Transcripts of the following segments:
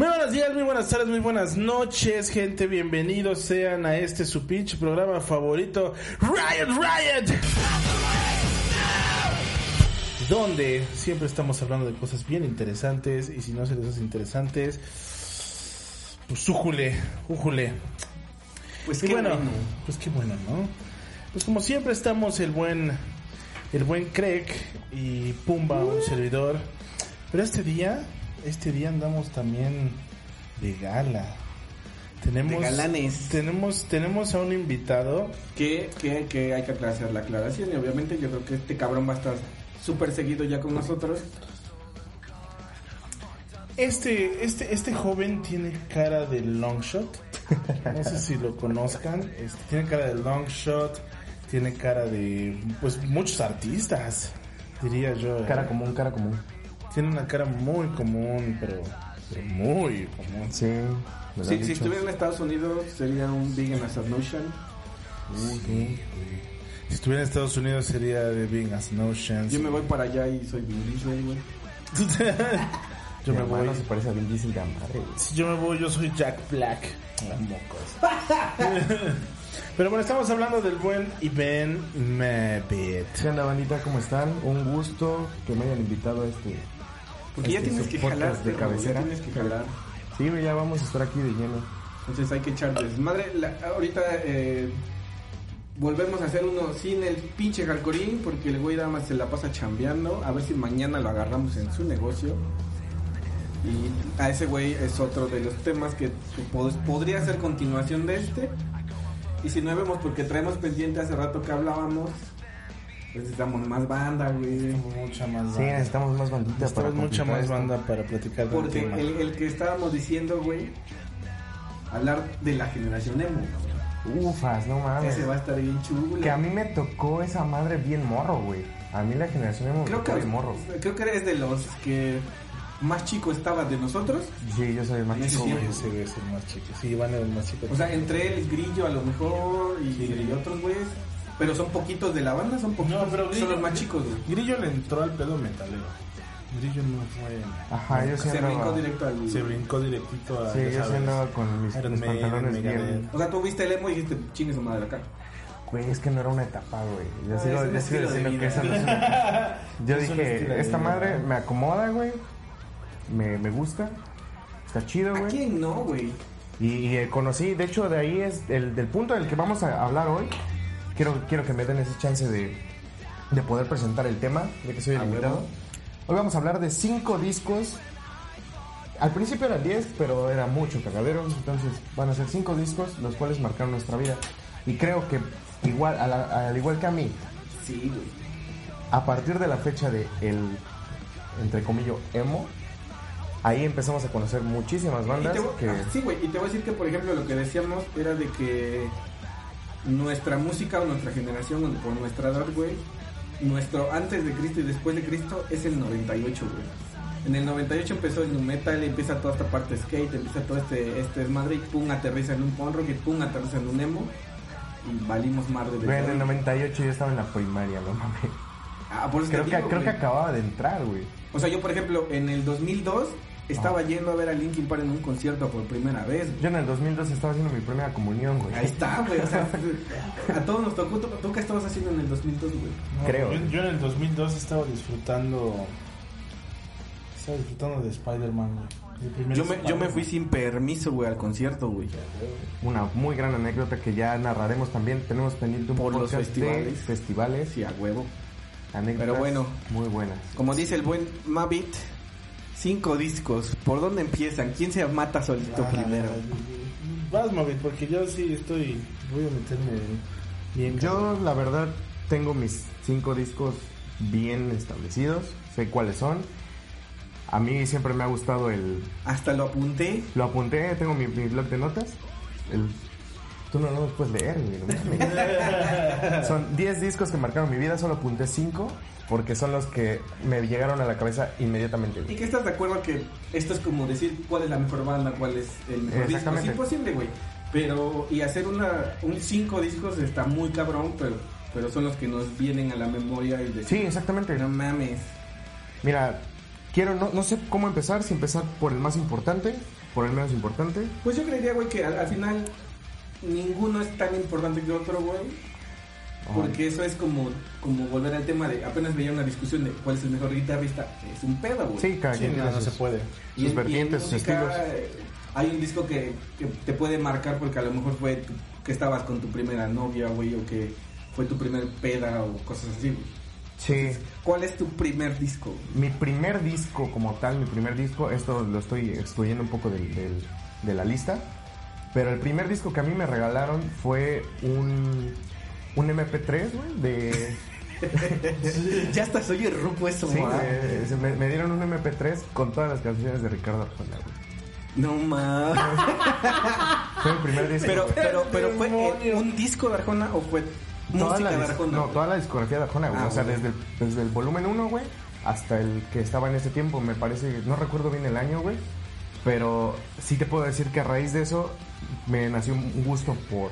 Muy buenos días, muy buenas tardes, muy buenas noches, gente. Bienvenidos sean a este su pinche programa favorito, Riot Riot. Donde siempre estamos hablando de cosas bien interesantes y si no se les hace interesantes, pues újule, újule. Pues Y qué bueno, bueno. pues qué bueno, ¿no? Pues como siempre estamos el buen, el buen Craig y Pumba, un servidor. Pero este día, este día andamos también de gala. Tenemos, De galanes. tenemos, tenemos a un invitado. Que, que, que hay que hacer la aclaración y obviamente yo creo que este cabrón va a estar súper seguido ya con nosotros. Este, este, este joven tiene cara de long shot. No sé si lo conozcan. Este, tiene cara de long shot. Tiene cara de, pues, muchos artistas, diría yo. Cara común, cara común. Tiene una cara muy común, pero, pero muy común. Sí, me lo Si, han si dicho. estuviera en Estados Unidos sería un Big as a Notion. Sí. Si estuviera en Estados Unidos sería de Being as No Chance. Yo me voy para allá y soy Vin Diesel, güey. yo Mi me voy. hermano se parece a Vin Diesel de madre, güey. Si yo me voy, yo soy Jack Black. Ah, mocos. Pero bueno, estamos hablando del buen Iben Mabit. ¿Qué onda, bandita? ¿Cómo están? Un gusto que me hayan invitado a este... Porque ya Este tienes es que jalar de cabecera. tienes que jalar. Sí, ya vamos a estar aquí de lleno. Entonces hay que echar desmadre. La- ahorita eh, volvemos a hacer uno sin el pinche Jalcorín porque el güey nada más se la pasa chambeando. A ver si mañana lo agarramos en su negocio. Y a ese güey es otro de los temas que, que pod- podría ser continuación de este. Y si no vemos porque traemos pendiente hace rato que hablábamos, necesitamos más banda, güey. Mucha más Sí, banda. necesitamos más bandita para Necesitamos mucha completar más esto. banda para platicar del Porque tema. el, el que estábamos diciendo, güey, hablar de la generación emo. Ufas, no mames. Ese va a estar bien chulo. Que a mí me tocó esa madre bien morro, güey. A mí la generación emo me creo tocó que, bien morro. creo que eres de los que más chico estaba de nosotros. Sí, yo soy el más chico, güey. Ese güey es el más chico. Sí, Iván era el más chico. O sea, entre él, Grillo a lo mejor y, Sí, y otros güeyes. Pero son poquitos de la banda, son poquitos. No, pero son los más chicos, güey. Grillo le entró al pedo metalero. Grillo no fue. Ajá, yo sí Se brincó directo al. Se brincó directito a. Sí, yo sí andaba con mis, Iron mis Maiden, pantalones bien... O sea, tú viste el emo y dijiste, chingue su madre acá. Güey, es que no era una etapa, güey. Yo Ah, sigo, yo sigo diciendo que esa no es una... Yo Es dije, esta vida. madre me acomoda, güey. Me, me gusta. Está chido, ¿A güey. quién no, güey? Y, y, eh, conocí, de hecho, de ahí es el del punto del que vamos a hablar hoy. Quiero, quiero que me den ese chance de, de poder presentar el tema, de que soy el invitado. Hoy vamos a hablar de cinco discos. Al principio eran 10, pero era mucho cagadero. Entonces van a ser cinco discos, los cuales marcaron nuestra vida. Y creo que, igual, a la- al igual que a mí, Sí, güey. a partir de la fecha de el, entre comillas, emo, ahí empezamos a conocer muchísimas Y bandas te voy- que... ah, Sí, güey, y te voy a decir que, por ejemplo, lo que decíamos era de que nuestra música o nuestra generación, o por nuestra edad, güey, nuestro antes de Cristo y después de Cristo es el 98, güey. En el 98 empezó el nu metal, empieza toda esta parte skate, empieza todo este, este desmadre y pum, aterriza en un punk rock y pum, aterriza en un emo y valimos mar de Güey, en el desmadre. 98 yo estaba en la primaria, no mames. Ah, por eso Creo que, digo, creo que acababa de entrar, güey. O sea, yo, por ejemplo, en el 2002 estaba yendo a ver a Linkin Park en un concierto por primera vez. güey. Yo en el 2002 estaba haciendo mi primera comunión, güey. Ahí está, güey. O sea, a todos nos tocó. ¿Tú, tú qué estabas haciendo en el 2002, güey? No, Creo. Yo, yo en el 2002 estaba disfrutando. Estaba disfrutando de Spider-Man, güey. Yo me, yo me Spider-Man. fui sin permiso, güey, al concierto, güey. Una muy gran anécdota que ya narraremos también. Tenemos pendiente un Por los festivales. festivales. Sí, a huevo. Anécdotas Pero bueno. Muy buenas. Como dice el buen Mavit, cinco discos. ¿Por dónde empiezan? ¿Quién se mata solito Ah, primero? Vas, Mavit, porque yo sí estoy. Voy a meterme bien. Yo, la verdad, tengo mis cinco discos bien establecidos. Sé cuáles son. A mí siempre me ha gustado el... Hasta lo apunté. Lo apunté, tengo mi, mi blog de notas. El, tú no, no los puedes leer, son 10 discos que marcaron mi vida, solo apunté 5 porque son los que me llegaron a la cabeza inmediatamente. ¿Y que estás de acuerdo que esto es como decir cuál es la mejor banda, cuál es el mejor disco? Es imposible, güey. Pero, y hacer una, un cinco discos está muy cabrón, pero, pero son los que nos vienen a la memoria y decir, Sí, exactamente. no mames. Mira, quiero, no, no sé cómo empezar, si empezar por el más importante, por el menos importante. Pues yo creería, güey, que al, al final ninguno es tan importante que otro, güey. Porque eso es como, como volver al tema de. Apenas veía una discusión de cuál es el mejor guitarrista. Es un pedo, güey. Sí, cada Sí, quien no, se puede. Y sus en- vertientes, y en sus música, estilos. eh, Hay un disco que, que te puede marcar porque a lo mejor fue tu- que estabas con tu primera novia, güey, o que fue tu primer peda o cosas así, güey. Sí. ¿Cuál es tu primer disco? Mi primer disco como tal, mi primer disco, esto lo estoy excluyendo un poco del- del- de la lista, pero el primer disco que a mí me regalaron fue un, un MP3, güey, de... ya hasta soy el rupo eso, Sí, me, me dieron un MP3 con todas las canciones de Ricardo Arjona, güey. No mames. Fue mi primer disco. Pero, pero, pero fue eh, un disco de Arjona o fue Toda música la de Arjona. No, toda la discografía de Arjona, güey. Ah, o sea, desde el, desde el volumen 1, güey, hasta el que estaba en ese tiempo, me parece, no recuerdo bien el año, güey. Pero sí te puedo decir que a raíz de eso me nació un gusto por,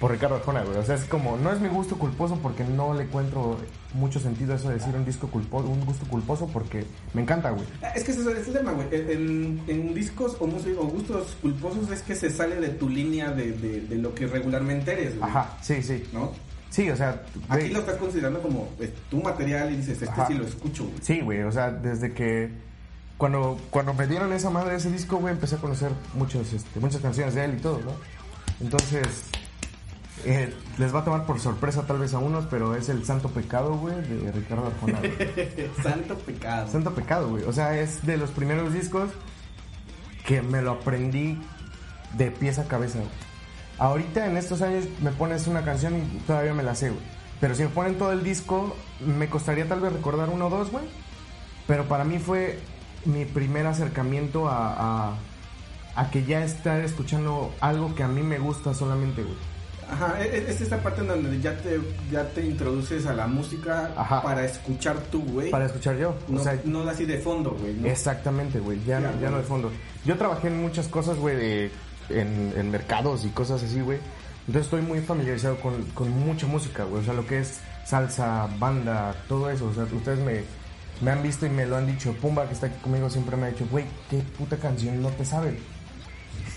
por Ricardo Arjona, güey. O sea, es como, no es mi gusto culposo porque no le encuentro mucho sentido eso de decir un disco culposo, un gusto culposo porque me encanta, güey. Ah, Es que ese es el tema, güey. En, en discos o, música, o gustos culposos es que se sale de tu línea de, de, de lo que regularmente eres, güey. Ajá, sí, sí. ¿No? Sí, o sea, Aquí lo estás considerando como pues, tu material y dices, este Ajá. sí lo escucho, güey. Sí, güey, o sea, desde que cuando, cuando me dieron esa madre ese disco, güey, empecé a conocer muchos, este, muchas canciones de él y todo, ¿no? Entonces, eh, les va a tomar por sorpresa tal vez a unos, pero es el Santo Pecado, güey, de Ricardo Arjona. Santo pecado. Santo Pecado, güey. O sea, es de los primeros discos que me lo aprendí de pies a cabeza, güey. Ahorita en estos años me pones una canción y todavía me la sé, güey. Pero si me ponen todo el disco, me costaría tal vez recordar uno o dos, güey. Pero para mí fue mi primer acercamiento a, a, a que ya estar escuchando algo que a mí me gusta solamente, güey. Ajá, e- e- es esta parte en donde ya te, ya te introduces a la música Ajá. para escuchar tú, güey. Para escuchar yo. No, o sea, no así de fondo, güey. ¿no? Exactamente, güey. Ya, no- ya no de fondo. Yo trabajé en muchas cosas, güey, en, en mercados y cosas así, güey. Entonces estoy muy familiarizado con, con mucha música, güey. O sea, lo que es salsa, banda, todo eso. O sea, ustedes me, me han visto y me lo han dicho. Pumba, que está aquí conmigo, siempre me ha dicho, güey, qué puta canción no te sabe.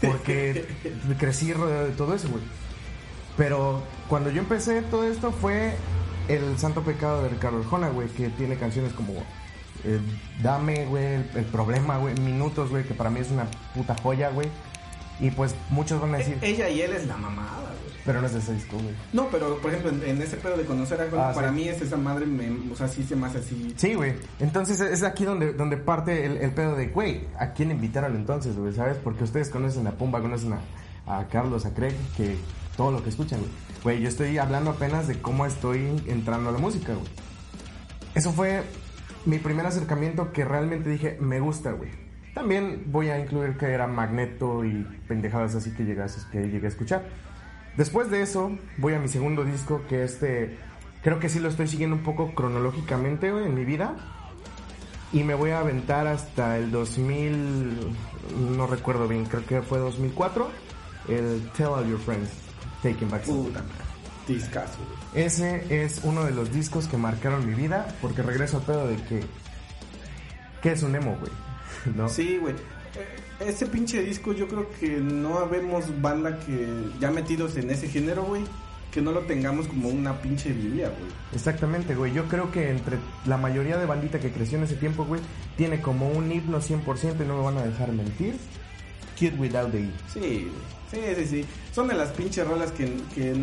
Porque crecí rodeado de todo eso, güey. Pero cuando yo empecé todo esto fue el Santo Pecado de Ricardo Arjona, güey, que tiene canciones como eh, Dame, güey, el, el problema, güey, Minutos, güey, que para mí es una puta joya, güey. Y pues muchos van a decir, E- Ella y él es la mamada, güey. pero no es de ese disco, güey. No, pero por ejemplo, en, en ese pedo de conocer a Arjona, Ah, para sí. mí es esa madre, me, o sea, sí se me hace así. Sí, güey. Entonces es aquí donde, donde parte el, el pedo de, güey, ¿a quién invitaron entonces, güey? ¿Sabes? Porque ustedes conocen a Pumba, conocen a, a Carlos, a Craig, que todo lo que escuchan, güey. Yo estoy hablando apenas de cómo estoy entrando a la música, güey. Eso fue mi primer acercamiento que realmente dije, me gusta, güey. También voy a incluir que era Magneto y pendejadas así que, llegas, que llegué a escuchar. Después de eso, voy a mi segundo disco, que este, creo que sí lo estoy siguiendo un poco cronológicamente, güey, en mi vida. Y me voy a aventar hasta el 2000, no recuerdo bien, creo que fue 2004, el Tell All Your Friends, Taking Back Sunday. Puta güey. Ese es uno de los discos que marcaron mi vida, porque regreso al pedo de que, ¿qué es un emo, güey? ¿No? Sí, güey. Eh, Ese pinche disco yo creo que no habemos banda que ya metidos en ese género, güey, que no lo tengamos como una pinche biblia, güey. Exactamente, güey. Yo creo que entre la mayoría de bandita que creció en ese tiempo, güey, tiene como un himno 100% y no me van a dejar mentir. Kid Without the E. Sí, sí, sí, sí. Son de las pinches rolas que, que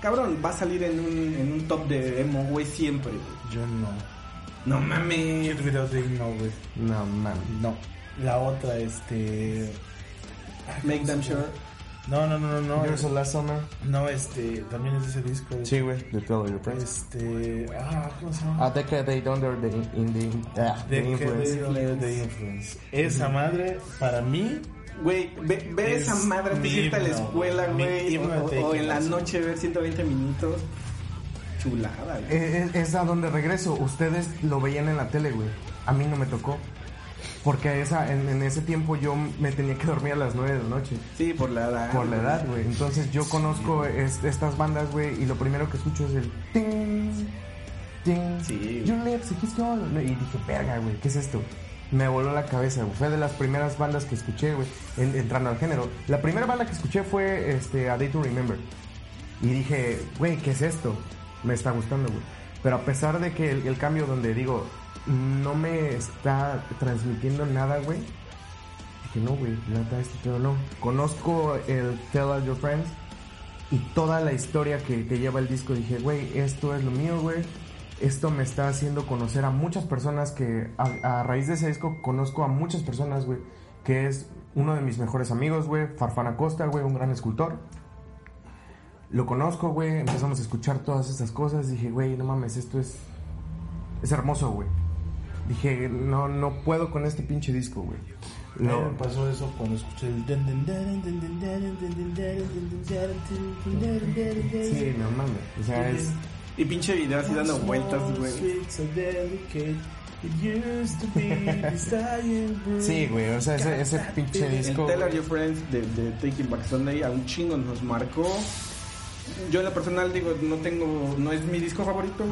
cabrón, va a salir en un, en un top de emo, güey, siempre, güey. Yo no. No mames. Kid Without the no, güey. No, man. No. La otra, este. Ay, ¿cómo Make them sure. No, no, no, no, no. Yours Last Summer. No, este. También es de ese disco. Sí, güey. The Tell All Your Friends. Este. Ah, ¿cómo se llama? A Decade Under the, in the, ah, the The Influence. Influence. The Influence. Esa madre, para mí, Güey, ve, ve Es esa madre mi irte a la escuela, güey. O, o- en la noche ver 120 minutos. Chulada, güey. Eh, Es, es a donde regreso. Ustedes lo veían en la tele, güey. A mí no me tocó. Porque esa, en, en ese tiempo yo me tenía que dormir a las 9 de la noche. Sí, por la edad. Por la edad, güey. Entonces yo conozco es- estas bandas, güey, y lo primero que escucho es el... ting, Ting, Sí. Kiss your- Y dije, verga, güey, ¿qué es esto? Me voló la cabeza, güey. Fue de las primeras bandas que escuché, güey, en- entrando al género. La primera banda que escuché fue este, A Day to Remember. Y dije, güey, ¿qué es esto? Me está gustando, güey. Pero a pesar de que el, cambio donde digo, no me está transmitiendo nada, güey. Dije, no, güey, nada, este pedo no. Conozco el Tell All Your Friends y toda la historia que, que lleva el disco. Dije, güey, esto es lo mío, güey esto me está haciendo conocer a muchas personas que a, raíz de ese disco conozco a muchas personas, güey, que es uno de mis mejores amigos, güey, Farfán Acosta, güey, un gran escultor. Lo conozco, güey, empezamos a escuchar todas estas cosas, dije, güey, no mames, esto es es hermoso, güey. Dije, no no puedo con este pinche disco, güey. No. Me pasó eso cuando escuché el... Sí, no mames. O sea, es y pinche video así dando vueltas, güey. Sí, güey. O sea, ese, ese pinche El disco. Tell All güey. Your Friends de, de Taking Back Sunday a un chingo nos marcó. Yo en lo personal digo, no tengo, no es mi disco favorito,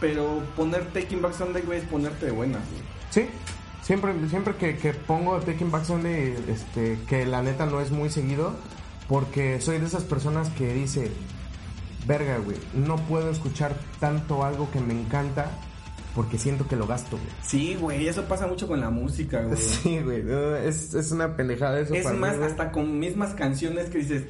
pero poner Taking Back Sunday, güey, es ponerte de buenas, güey. Sí, siempre, siempre que, que pongo Taking Back Sunday, este, que la neta no es muy seguido, porque soy de esas personas que dice, verga, güey, no puedo escuchar tanto algo que me encanta porque siento que lo gasto, güey. Sí, güey, eso pasa mucho con la música, güey. Sí, güey, es, es una pendejada eso. es para más, hasta con mismas canciones que dices,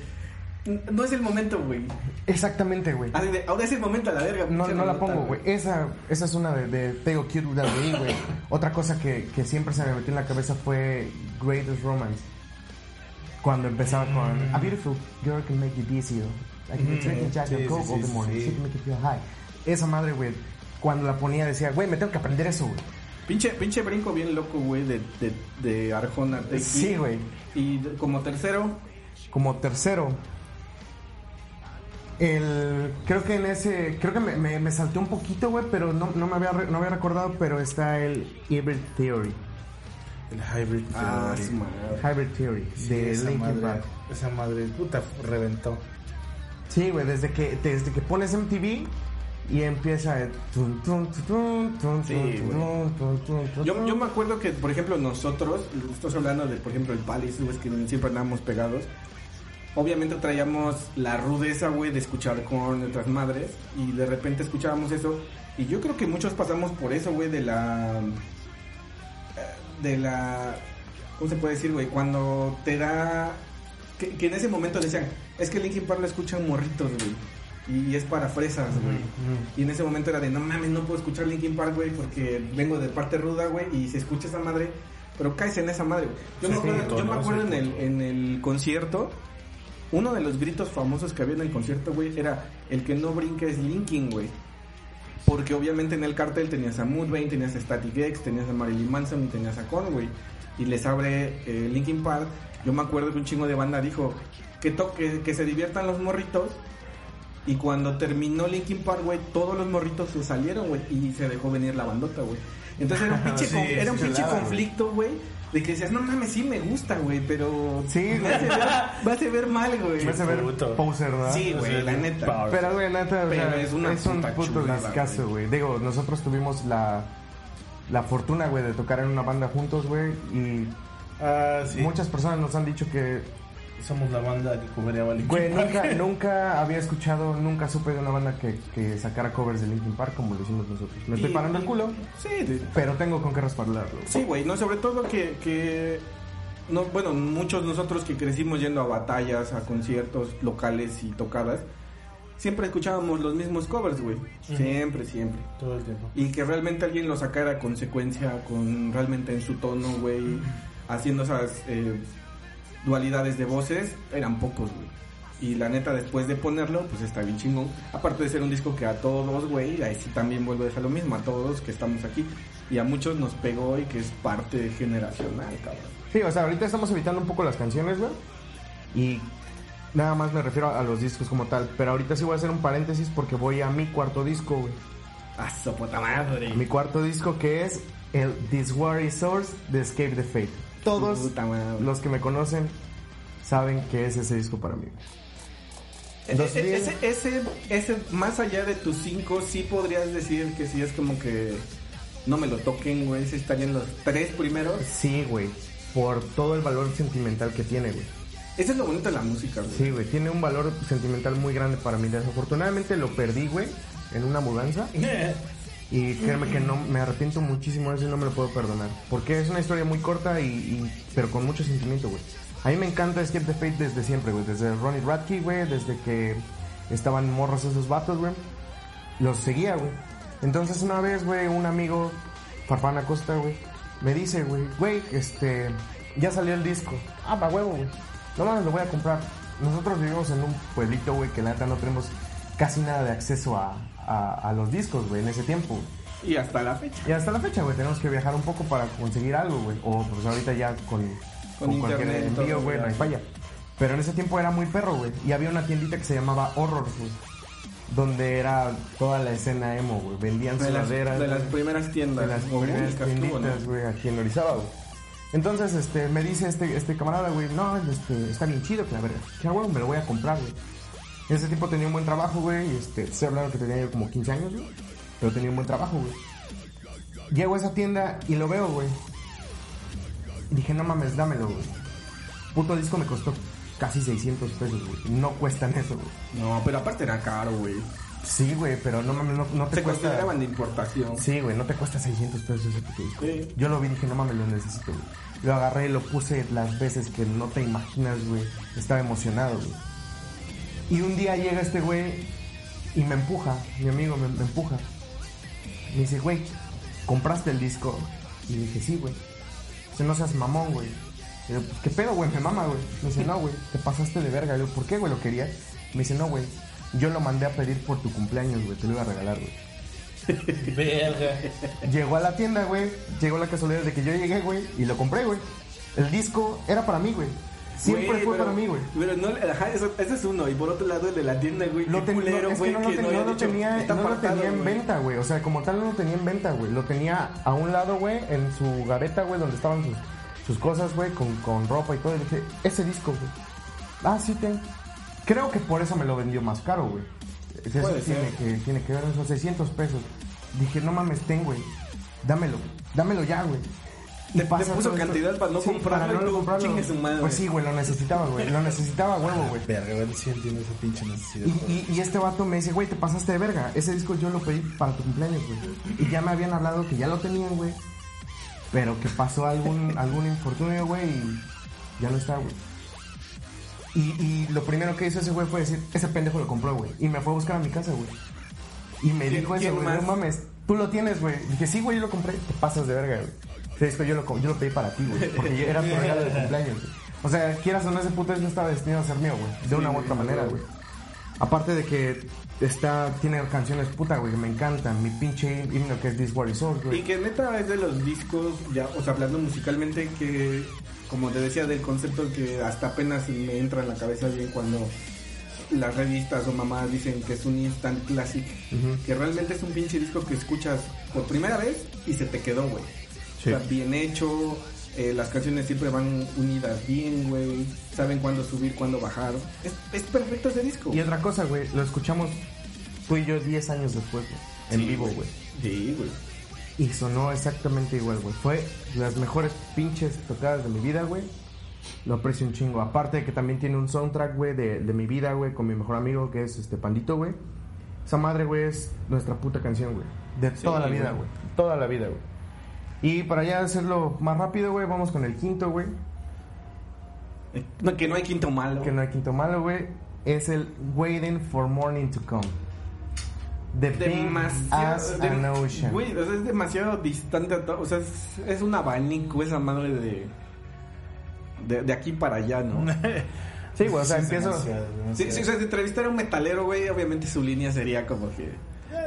no es el momento, güey. Exactamente, güey. Ahora es el momento a la verga. No, no la pongo, güey. Esa, esa es una de, de Tego Cute güey. Otra cosa que, que siempre se me metió en la cabeza fue Greatest Romance. Cuando empezaba con A beautiful girl can make you dizzy. I can drink and jack Sí, and coke sí, all the sí, morning. sí. She can make you feel high. Esa madre, güey. Cuando la ponía decía, güey, me tengo que aprender eso, güey. Pinche, pinche brinco bien loco, güey, de, de, de Arjona. Taking. Sí, güey. Y de- como tercero, Como tercero, el, creo que en ese, creo que me, me, me salté un poquito, güey, pero no, no me había, no había recordado, pero está el Hybrid Theory. El Hybrid ah, Theory. su madre. Hybrid Theory Sí, de esa Linkin madre, Park. esa madre, puta, reventó. Sí, güey, desde que, desde que pones MTV y empieza el Sí, Yo, yo me acuerdo que, por ejemplo, nosotros, estamos hablando de, por ejemplo, el Palace, güey, que siempre andábamos pegados. Obviamente traíamos la rudeza, güey, de escuchar con nuestras madres y de repente escuchábamos eso. Y yo creo que muchos pasamos por eso, güey, de la... De la... ¿Cómo se puede decir, güey? Cuando te da... Que, que en ese momento decían, es que Linkin Park lo escuchan morritos, güey. Y es para fresas, güey. Y en ese momento era de, no mames, no puedo escuchar Linkin Park, güey, porque vengo de parte ruda, güey, y se escucha esa madre, pero caes en esa madre, güey. Yo me acuerdo, punto, yo me acuerdo en, el, en el concierto, uno de los gritos famosos que había en el concierto, güey, era, el que no brinca es Linkin, güey. Porque obviamente en el cartel tenías a Mudvayne, tenías a Static X, tenías a Marilyn Manson y tenías a Conway. Y les abre eh, Linkin Park. Yo me acuerdo que un chingo de banda dijo que, to- que, se diviertan los morritos. Y cuando terminó Linkin Park, güey, todos los morritos se salieron, güey, y se dejó venir la bandota, güey. Entonces era un pinche, Sí, con- era un pinche conflicto, güey, de que decías, no mames, sí me gusta, güey, pero Sí, me güey. hace ver, me hace ver mal, güey. Me hace ver puto. poser, ¿verdad? Sí, güey, la neta. Pero, güey, neta, o Pero sea, es una un puto discazo, güey. Digo, nosotros tuvimos la, la fortuna, güey, de tocar en una banda juntos, güey. Y Ah, sí. muchas personas nos han dicho que, Somos la banda que cobraría Linkin güey, Park. nunca, nunca había escuchado, nunca supe de una banda que, que sacara covers de Linkin Park como lo hicimos nosotros. Me estoy Y- parando el culo, Sí, pero tengo con qué respaldarlo. Sí, güey, no, sobre todo que, que no, bueno, muchos nosotros que crecimos yendo a batallas, a conciertos locales y tocadas, siempre escuchábamos los mismos covers, güey. Siempre, siempre. Todo el tiempo. Y que realmente alguien lo sacara con secuencia, con realmente en su tono, güey, haciendo esas eh, dualidades de voces, eran pocos, güey. Y la neta, después de ponerlo, pues está bien chingón. Aparte de ser un disco que a todos, güey, ahí sí también vuelvo a dejar lo mismo, a todos que estamos aquí. Y a muchos nos pegó y que es parte generacional, cabrón. Sí, o sea, ahorita estamos evitando un poco las canciones, güey. Y nada más me refiero a los discos como tal. Pero ahorita sí voy a hacer un paréntesis porque voy a mi cuarto disco, güey. ¡A su puta madre! Mi cuarto disco que es el This War is Source de Escape the Fate. Todos Puta los que me conocen saben que es ese disco para mí. E- Dos e- mil. Ese, ese, ese, más allá de tus cinco, sí podrías decir que sí es como que no me lo toquen, güey. Sí estarían los tres primeros. Sí, güey. Por todo el valor sentimental que tiene, güey. Ese es lo bonito de la música, güey. Sí, güey. Tiene un valor sentimental muy grande para mí. Desafortunadamente lo perdí, güey, en una mudanza. Y créeme que no me arrepiento muchísimo de eso y no me lo puedo perdonar. Porque es una historia muy corta y, y- pero con mucho sentimiento, güey. A mí me encanta Escape the Fate desde siempre, güey. Desde Ronnie Radke, güey. Desde que estaban morros esos vatos, güey. Los seguía, güey. Entonces una vez, güey, un amigo, Farfán Acosta, güey, me dice, güey, güey, este, ya salió el disco. Ah, pa' huevo, güey. No mames, lo voy a comprar. Nosotros vivimos en un pueblito, güey, que la neta no tenemos casi nada de acceso a, a- a los discos, güey, en ese tiempo. Y hasta la fecha. Y hasta la fecha, güey, tenemos que viajar un poco para conseguir algo, güey. O pues ahorita ya con, Con cualquier envío, güey, no hay falla. Pero en ese tiempo era muy perro, güey. Y había una tiendita que se llamaba Horror, güey. Donde era toda la escena emo, güey. Vendían De las, sudaderas. de las primeras tiendas. de las primeras tienditas, güey, aquí en Orizaba, güey. Entonces, este, me dice este, este camarada, güey, no, este, está bien chido, que la verdad, que güey, me lo voy a comprar, güey. En ese tiempo tenía un buen trabajo, güey, este, estoy hablando que tenía yo como 15 años, güey, pero tenía un buen trabajo, güey. Llego a esa tienda y lo veo, güey. Y dije, no mames, dámelo, güey. Puto disco me costó casi 600 pesos, güey. No cuestan eso, güey. No, pero aparte era caro, güey. Sí, güey, pero no mames, no, no te Se cuesta... consideraban de importación. Sí, güey, no te cuesta 600 pesos ese puto disco. Sí. Yo lo vi y dije, no mames, lo necesito, güey. Lo agarré y lo puse las veces que no te imaginas, güey. Estaba emocionado, güey. Y un día llega este güey y me empuja, mi amigo me, me empuja. Me dice, güey, ¿compraste el disco? Y le dije, sí, güey. Dice, no seas mamón, güey. Yo, "Pues, ¿qué pedo, güey? Me mama, güey. Me dice, no, güey, te pasaste de verga. Yo, ¿por qué, güey, lo querías? Me dice, no, güey, yo lo mandé a pedir por tu cumpleaños, güey, te lo iba a regalar, güey. Verga. Llegó a la tienda, güey. Llegó la casualidad de que yo llegué, güey, y lo compré, güey. El disco era para mí, güey. Siempre Güey, fue pero- para mí, güey. Pero no, ajá, eso, ese es uno. Y por otro lado, el de la tienda, güey. Lo ten- culero, no, es que güey, no lo, ten- no haya lo dicho, tenía, está no lo apartado, tenía en güey. venta, güey. O sea, como tal no lo tenía en venta, güey. Lo tenía a un lado, güey, en su gaveta, güey, donde estaban sus, sus cosas, güey, con, con ropa y todo. Y dije, ese disco, güey. Ah, sí, ten. Creo que por eso me lo vendió más caro, güey. Eso Puede tiene ser. que, tiene que ver, son 600 pesos. Dije, no mames, ten, güey. Dámelo, dámelo ya, güey. Te- te puso todo esto. cantidad para no comprarlo para luego comprarlo. chingue su madre. Pues sí, güey, lo necesitaba, güey. Lo necesitaba, huevo, güey. Verga, güey, sí entiendo esa pinche necesidad. Y, y- y este vato me dice, güey, te pasaste de verga. Ese disco yo lo pedí para tu cumpleaños, güey. Y ya me habían hablado que ya lo tenían, güey. Pero que pasó algún, algún infortunio, güey, y ya no está, güey. Y, y lo primero que hizo ese güey fue decir, ese pendejo lo compró, güey. Y me fue a buscar a mi casa, güey. Y me ¿Quién- dijo eso, güey, no mames, tú lo tienes, güey. Dije, sí, güey, yo lo compré. Te pasas de verga, güey. Disco yo lo, yo lo pedí para ti, güey. Porque yo- era tu regalo de cumpleaños, güey. O sea, quieras o no, ese puto disco estaba destinado a ser mío, güey. De una u otra manera, güey. Aparte de que está, tiene canciones puta, güey, que me encantan. Mi pinche himno que es This War Is All, Y güey. que neta es de los discos, ya, o sea, hablando musicalmente, que como te decía del concepto que hasta apenas me entra en la cabeza bien cuando las revistas o mamás dicen que es un instant classic, que realmente es un pinche disco que escuchas por primera vez y se te quedó, güey. Sí. Sea, bien hecho, eh, las canciones siempre van unidas bien, güey, saben cuándo subir, cuándo bajar. Es, es perfecto ese disco. Y otra cosa, güey, lo escuchamos tú y yo 10 años después, güey. En Sí, vivo, güey. Sí, güey. Y sonó exactamente igual, güey. Fue las mejores pinches tocadas de mi vida, güey. Lo aprecio un chingo. Aparte de que también tiene un soundtrack, güey, de, de mi vida, güey, con mi mejor amigo, que es este Pandito, güey. Esa madre, güey, es nuestra puta canción, güey. De toda la vida, güey. Toda la vida, güey. Y para ya hacerlo más rápido, güey, vamos con el quinto, güey. No, que no hay quinto malo. Que no hay quinto malo, güey. Es el Waiting for Morning to Come. The Big as de- an Ocean. Güey, o sea, es demasiado distante. a to- O sea, es, es un abanico esa madre de, de. de aquí para allá, ¿no? Sí, güey, o sea, es empiezo... demasiado, Sí, demasiado. sí, o sea, si entrevistara a un metalero, güey, obviamente su línea sería como que.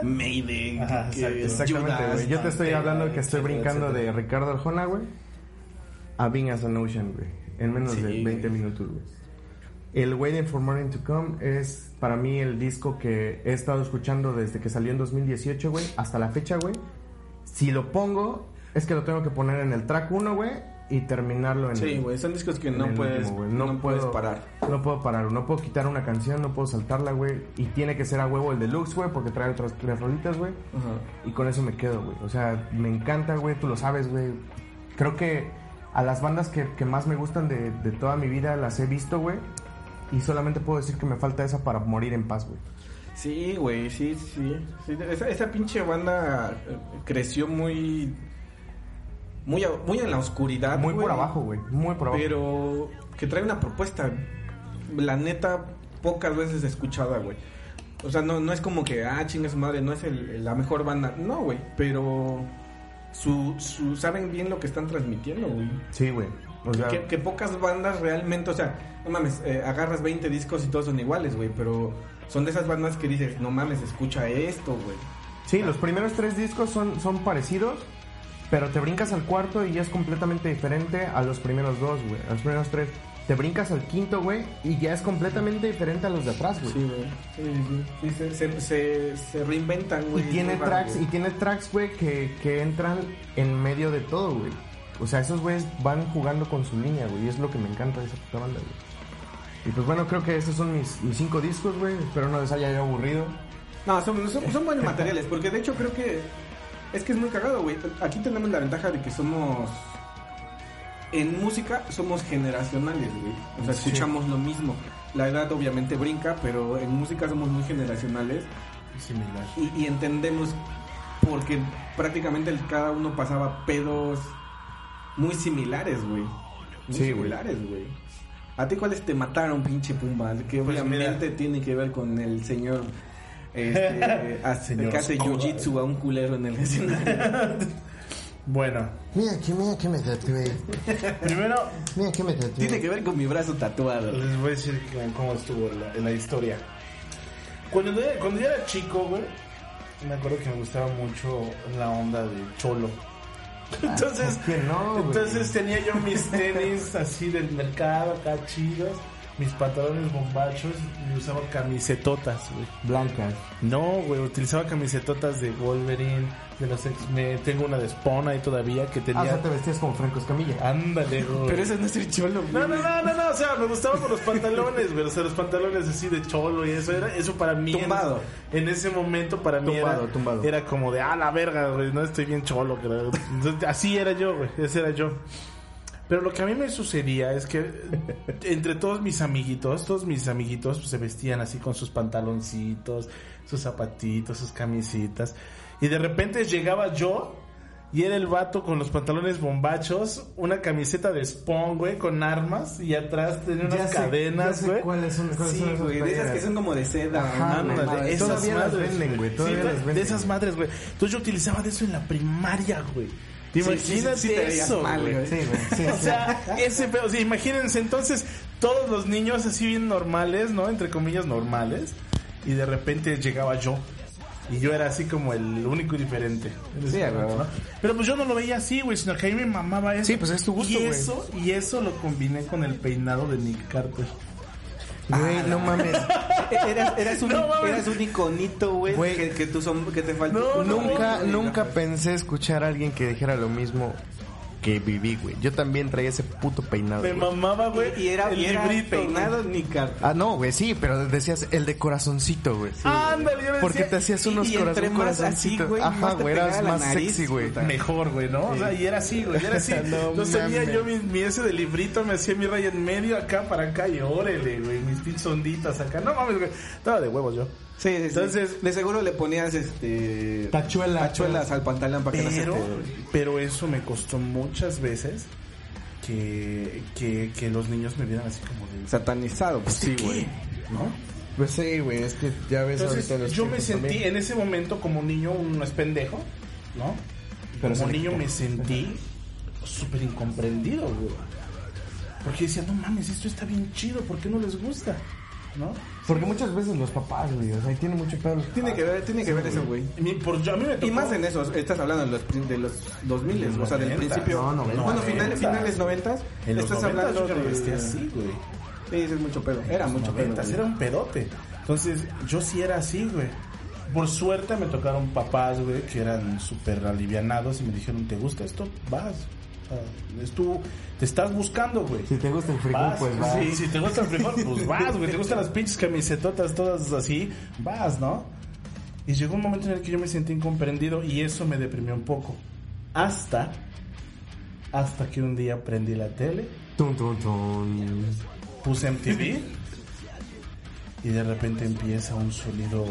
Maiden, Ajá, que exacto. Exactamente, Judas, güey. Yo te estoy hablando que estoy etcétera, brincando de. Ricardo Arjona, güey, a Being as an Ocean, güey. En menos Sí, de 20 güey. minutos, güey. El Waiting for Morning to Come es para mí el disco que he estado escuchando desde que salió en 2018, güey, hasta la fecha, güey. Si lo pongo, es que lo tengo que poner en el track 1, güey, y terminarlo en Sí, güey, son discos que no puedes, último, no, puedes puedo- parar. No puedo parar, no puedo quitar una canción, no puedo saltarla, güey. Y tiene que ser a huevo el deluxe, güey, porque trae otras tres rolitas, güey. Ajá. Y con eso me quedo, güey. O sea, me encanta, güey, tú lo sabes, güey. Creo que a las bandas que, que más me gustan de, de toda mi vida las he visto, güey. Y solamente puedo decir que me falta esa para morir en paz, güey. Sí, güey, sí, sí. sí. Esa, esa pinche banda eh, creció muy. Muy, muy en la oscuridad. Muy güey, por abajo, güey. Muy por abajo. Pero que trae una propuesta. La neta, pocas veces escuchada, güey. O sea, no, no es como que, ah, chinga su madre, no es el- la mejor banda. No, güey, pero. Su, su, saben bien lo que están transmitiendo, güey. Sí, güey. O sea, Que, que pocas bandas realmente, o sea, no mames, eh, agarras 20 discos y todos son iguales, güey, pero son de esas bandas que dices, no mames, escucha esto, güey. sí, los primeros tres discos son, son parecidos, pero te brincas al cuarto y ya es completamente diferente a los primeros dos, güey. A los primeros tres. Te brincas al quinto, güey, y ya es completamente diferente a los de atrás, güey. Sí, güey. Sí, sí, sí. se, se, se- se reinventan, Y güey. tiene muy raro, tracks, y tiene tracks, güey, que, que entran en medio de todo, güey. O sea, esos güeyes van jugando con su línea, güey. Y es lo que me encanta de esa puta banda, güey. Y pues bueno, creo que esos son mis, mis cinco discos, güey. Espero no les haya ya aburrido. No, son, son, son buenos materiales, porque de hecho creo que es que es muy cagado, güey. Aquí tenemos la ventaja de que somos en música somos generacionales, güey. O sea, Sí. escuchamos lo mismo. La edad obviamente brinca, pero en música somos muy generacionales Similar. y, y entendemos porque prácticamente cada uno pasaba pedos muy similares, güey. Muy Sí, similares, güey. ¿A ti cuáles te mataron, pinche Pumba? Que Pues obviamente tiene que ver con el señor este, hace- Señor que hace Oscuro. jiu-jitsu a un culero en el escenario. Bueno, Mira, que, mira que me tatué. primero Mira que me tatué. tiene que ver con mi brazo tatuado. les voy a decir cómo- estuvo la, la historia. Cuando, yo- cuando yo era chico, güey, me acuerdo que me gustaba mucho la onda de cholo. Entonces, ¿por qué no, entonces tenía yo mis tenis así del mercado, acá chidos, mis pantalones bombachos y usaba camisetotas, güey. Blancas. No, güey, utilizaba camisetotas de Wolverine, de los X-Men. Tengo una de Spawn ahí todavía que Ah, o tenía. sea, te vestías como Franco Escamilla. Ándale, güey. Pero ese no es el cholo, güey. No, no, no, no, no, o sea, me gustaban por los pantalones, güey, o sea, los pantalones así de cholo y eso era, eso para mí Tumbado. En, ese momento para mí Tumbado, era, tumbado. era como de, ah, la verga, güey, no estoy bien cholo, creo. Entonces, así era yo, güey, ese era yo. Pero lo que a mí me sucedía es que entre todos mis amiguitos, todos mis amiguitos pues, se vestían así con sus pantaloncitos, sus zapatitos, sus camisitas. Y de repente llegaba yo y era el vato con los pantalones bombachos, una camiseta de Spawn, güey, con armas y atrás tenía unas Ya sé- cadenas, güey. cuáles son, cuáles Sí, son güey, de esas que son como de seda. Ajá, esas madres, venden, güey, Sí. De esas madres, güey. Entonces yo utilizaba de eso en la primaria, güey. ¿Te Sí, imaginas sí, sí eso, mal, güey? güey. Sí, güey. Sí, O sí. sea, ese pedo, sea, imagínense entonces todos los niños así bien normales, ¿no? Entre comillas normales. Y de repente llegaba yo. Y yo era así como el único y diferente. Sí, ¿no? Pero pues yo no lo veía así, güey, sino que a mí me mamaba eso. Sí, pues es tu gusto, Y güey. eso, y eso lo combiné con el peinado de Nick Carter. Güey, no mames. Eras, eras, un, No, eras un iconito, güey, que, que, tu que te faltó. No, nunca, no, nunca pensé escuchar a alguien que dijera lo mismo que viví, güey. Yo también traía ese puto peinado. Me güey. mamaba, güey. Y, y era, el y era librito, peinado ni carta. Ah, no, güey, sí, pero decías el de corazoncito, güey. Ándale, yo le Porque decía, te hacías y- unos corazón, más así, corazoncitos. güey, Ajá, güey, eras más nariz, sexy, güey. mejor, güey, ¿no? O sea, y era así, güey, y era así. No tenía mames. yo mi, mi ese de librito, me hacía mi raya en medio acá para acá y órale, güey, mis pinches onditas acá. No mames, güey, estaba de huevos yo. Sí, sí, sí. Entonces- de seguro le ponías este Tachuelas. tachuelas al pantalón para que no se Pero, te... pero eso me costó muchas veces que, que, que los niños me vieran así como de... satanizado, pues sí, güey. ¿No? Pues sí, güey, es que ya ves Entonces, ahorita los yo me sentí también. en ese momento como niño, uno es pendejo, ¿no? Pero como niño me sentí súper incomprendido, güey. Porque decía, no mames, esto está bien chido, ¿por qué no les gusta? ¿No? Porque muchas veces los papás, güey, o sea, tiene mucho pedo Tiene que ver, tiene que ver eso, güey. Y mi- por, yo, a mí me tocó... Y más en eso, estás hablando de los, de los 2000, o sea, del 90s. principio. No, 90s. Bueno, finales, finales 90 En los estás 90 hablando yo ya me de... vestía así, güey. Sí, es mucho pedo. Era mucho pedo. 90 güey. era un pedote. Entonces, yo sí era así, güey. Por suerte me tocaron papás, güey, que eran súper alivianados y me dijeron, ¿te gusta esto? Vas. O sea, es tú, te estás buscando, güey. Si te gusta el frijol, Vas, pues vas. Sí, si te gusta el frijol, pues vas, güey. Te gustan las pinches camisetotas todas así, vas, ¿no? Y llegó un momento en el que yo me sentí incomprendido y eso me deprimió un poco. Hasta, hasta que un día prendí la tele, Tun, tun, tun. puse MTV y de repente empieza un sonido,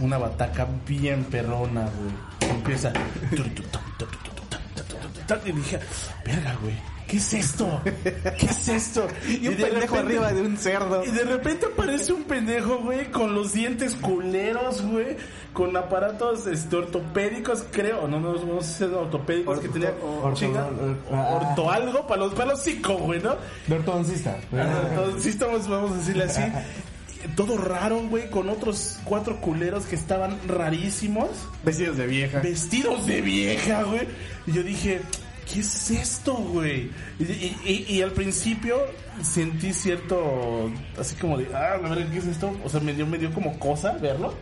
una bataca bien perrona, güey. Empieza. Y dije, verga, güey. ¿Qué es esto? ¿Qué es esto? Y un de pendejo repente- arriba de un cerdo. y de repente aparece un pendejo, güey, con los dientes culeros, güey, con aparatos este, ortopédicos, creo, no, no, no sé si eran ortopédicos que Orto- tenía orto- chinga, or- ah. orto algo para los, para los cinco, güey, ¿no? De ortodoncista. Estamos, vamos a decirle así. Todo raro, güey, con otros cuatro culeros que estaban rarísimos, Vestidos de vieja. vestidos de vieja, güey. Y yo dije, ¿qué es esto, güey? Y, y- y- al principio sentí cierto, así como de, ah, la verdad, ¿qué es esto? O sea, me dio, me dio como cosa verlo.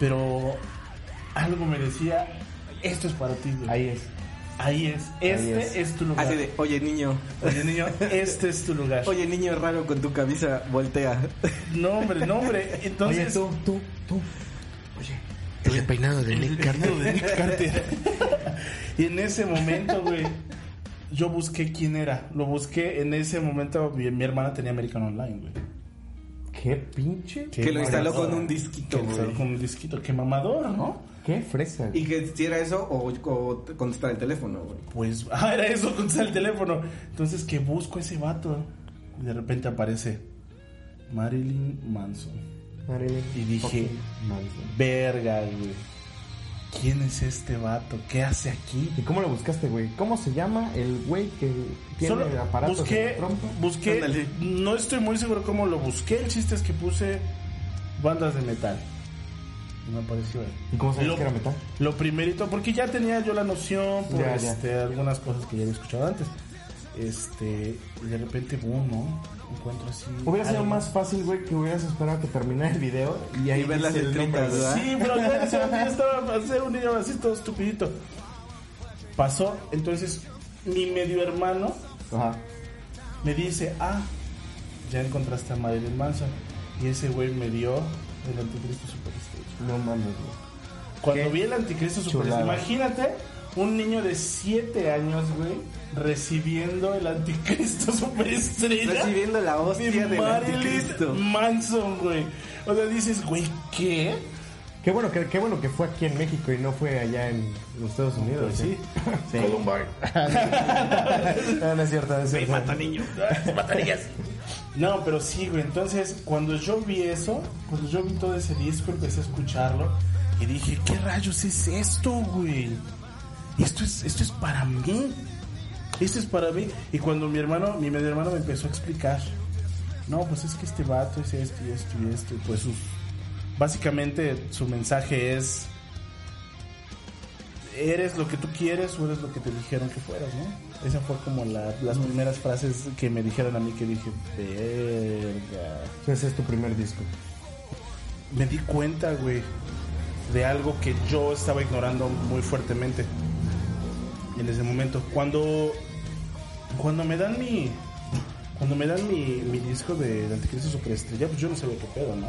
Pero algo me decía, esto es para ti, güey. Ahí es. Ahí es, este es. es. tu lugar. Así de, oye niño, Oye, niño, este es tu lugar. oye niño raro con tu camisa, voltea. No, hombre, no, hombre. Entonces, Oye, tú, tú, tú. El peinado de Nick Carter. Carter de Nick Carter. y en ese momento, güey, yo busqué quién era. Lo busqué en ese momento. Mi, mi hermana tenía American Online, güey. Qué pinche. Qué Que lo instaló con un disquito, Que lo instaló güey. con un disquito. Qué mamador, ¿no? Qué fresa. Y que si era eso o, o contestar el teléfono, güey. Pues, ah, era eso, contestar el teléfono. Entonces, que busco ese vato. Y de repente aparece Marilyn Manson. Marilyn Y dije, Manson. verga, güey. ¿Quién es este vato? ¿Qué hace aquí? ¿Y cómo lo buscaste, güey? ¿Cómo se llama el güey que tiene Solo aparatos en busqué, el trompo? busqué, Ándale. no estoy muy seguro cómo lo busqué, el chiste es que puse bandas de metal. Me apareció. ¿Y cómo sabes Lo- que era metal? Lo primerito, porque ya tenía yo la noción por Ya, ya. este, algunas cosas que ya había escuchado antes. Este, y de repente, boom, ¿no? Encuentro así. Hubiera sido más fácil, güey, que hubieras esperado que terminara el video y ahí Y ver las güey. ¿verdad? Sí, pero yo estaba un niño así todo estupidito. Pasó, entonces mi medio hermano Ajá. me dice, ah, ya encontraste a Marilyn Manson. Y ese güey me dio el anticristo superestrella. No mames, güey. Cuando Qué vi el anticristo superestrella, chulada. imagínate un niño de 7 años, güey, recibiendo el anticristo superestrella. Recibiendo la hostia de del Marilyn anticristo. Manson, güey. O sea, dices, güey, ¿qué? Qué bueno, que, qué bueno que fue aquí en México y no fue allá en los Estados Unidos. Pues sí. sí. no, no es cierto, no es cierto. niño. No, pero sí, güey. Entonces, cuando yo vi eso, cuando yo vi todo ese disco, empecé a escucharlo y dije, ¿qué rayos es esto, güey? Esto es, esto es para mí. Esto es para mí. Y cuando mi hermano, mi medio hermano me empezó a explicar, no, pues es que este vato es esto y esto y esto. Pues básicamente su mensaje es, eres lo que tú quieres o eres lo que te dijeron que fueras, ¿no? Esa fue como la- las primeras frases que me dijeron a mí que dije, verga. Ese es tu primer disco. Me di cuenta, güey, de algo que yo estaba ignorando muy fuertemente en ese momento. Cuando, cuando me dan mi, cuando me dan mi, mi disco de, de Anticristo Superestrella, pues yo no sabía qué pedo, ¿no?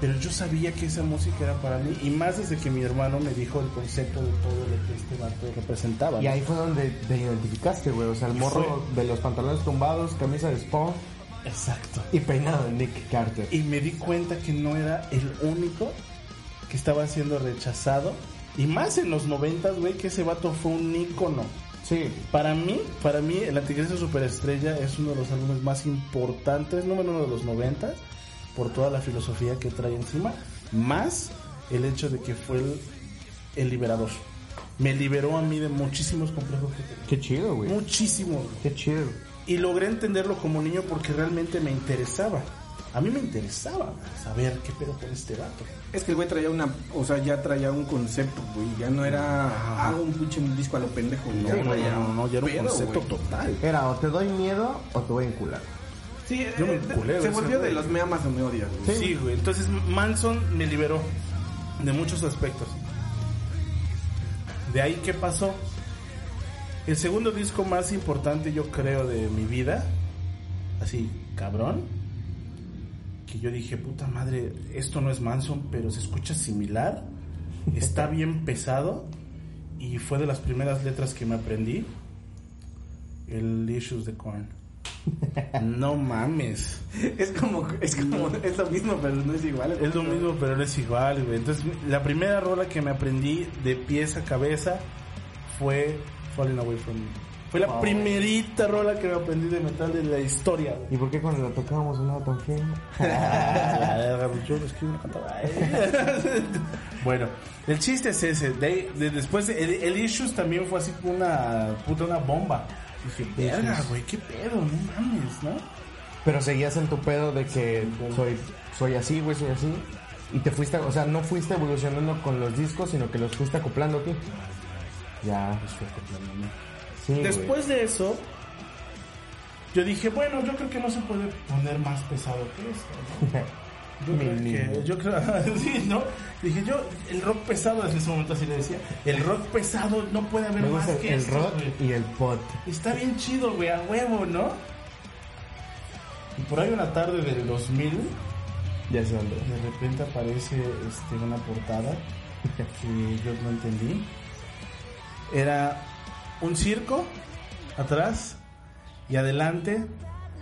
Pero yo sabía que esa música era para mí y más desde que mi hermano me dijo el concepto de todo lo que este vato representaba. Y ¿no? ahí fue donde te identificaste, güey. O sea, el morro de los pantalones tumbados, camisa de Spawn Exacto. y peinado de Nick Carter. Y me di cuenta que no era el único que estaba siendo rechazado. Y más en los noventas, güey, que ese vato fue un ícono. Sí, Para mí, para mí, el Anticristo Superestrella es uno de los álbumes más importantes, número uno de los noventas, por toda la filosofía que trae encima, más el hecho de que fue el, el liberador. Me liberó a mí de muchísimos complejos que tenía. qué chido, güey. Muchísimos. Qué chido. Y logré entenderlo como niño porque realmente me interesaba. A mí me interesaba saber qué pedo con este vato. Es que el güey traía una, o sea, ya traía un concepto, güey. Ya no era hago un pinche disco a lo pendejo. No, Ya no, no, no, ya era un pedo, concepto total. Era o te doy miedo o te voy a encular. Sí, Yo me eh, enculé de se volvió de los me amas o me odias, güey. Sí, güey. Entonces Manson me liberó de muchos aspectos. De ahí, ¿qué pasó? El segundo disco más importante, yo creo, de mi vida, así, cabrón, que yo dije, puta madre, esto no es Manson, pero se escucha similar, está bien pesado, y fue de las primeras letras que me aprendí, el Issues de Korn. No mames. Es como, es como, es lo mismo, pero no es igual. Es lo mismo, pero no es igual, güey. Entonces, la primera rola que me aprendí de pies a cabeza fue Falling Away From Me. Fue la primerita rola que me aprendí de metal de la historia, güey. ¿Y por qué cuando la tocábamos sonaba tan feo? Yo es que yo no cantaba. bueno, el chiste es ese. De, de- después, el, el Issues también fue así como una puta una bomba. Dije, verga, güey, qué pedo, no mames, ¿no? Pero seguías en tu pedo de que soy, soy así, güey, soy así. Y te fuiste, o sea, no fuiste evolucionando con los discos, sino que los fuiste acoplando aquí. Ya. Sí, güey. Después de eso, yo dije, bueno, yo creo que no se puede poner más pesado que esto. ¿no? Yo Mi creo niño. que, yo creo, sí, ¿no? Dije yo, el rock pesado, en ese momento así le decía, el rock pesado no puede haber Me más que el esto, rock y el pot. Está bien chido, güey, a huevo, ¿no? Y por ahí una tarde del 2000, Ya sé dónde. de repente aparece este, una portada que yo no entendí. Era un circo atrás y adelante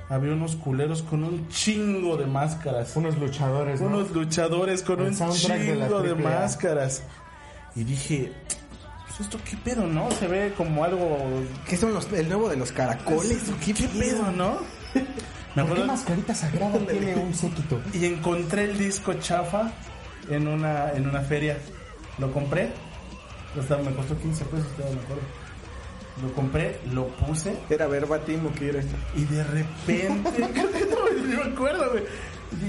había unos culeros con un chingo de máscaras. Unos luchadores, ¿no? Unos luchadores con El un de chingo de, máscaras. Y dije, pues esto qué pedo, ¿no? Se ve como algo... ¿Qué son los, el nuevo de los caracoles? ¿Qué, pedo, no? Me ¿Por qué mascarita sagrada tiene un séquito? y encontré el disco chafa en una en una feria. Lo compré. Me costó 15 pesos, todavía me acuerdo. Lo compré, lo puse ¿Era verbatim o qué era esto? y de repente, no me acuerdo, güey.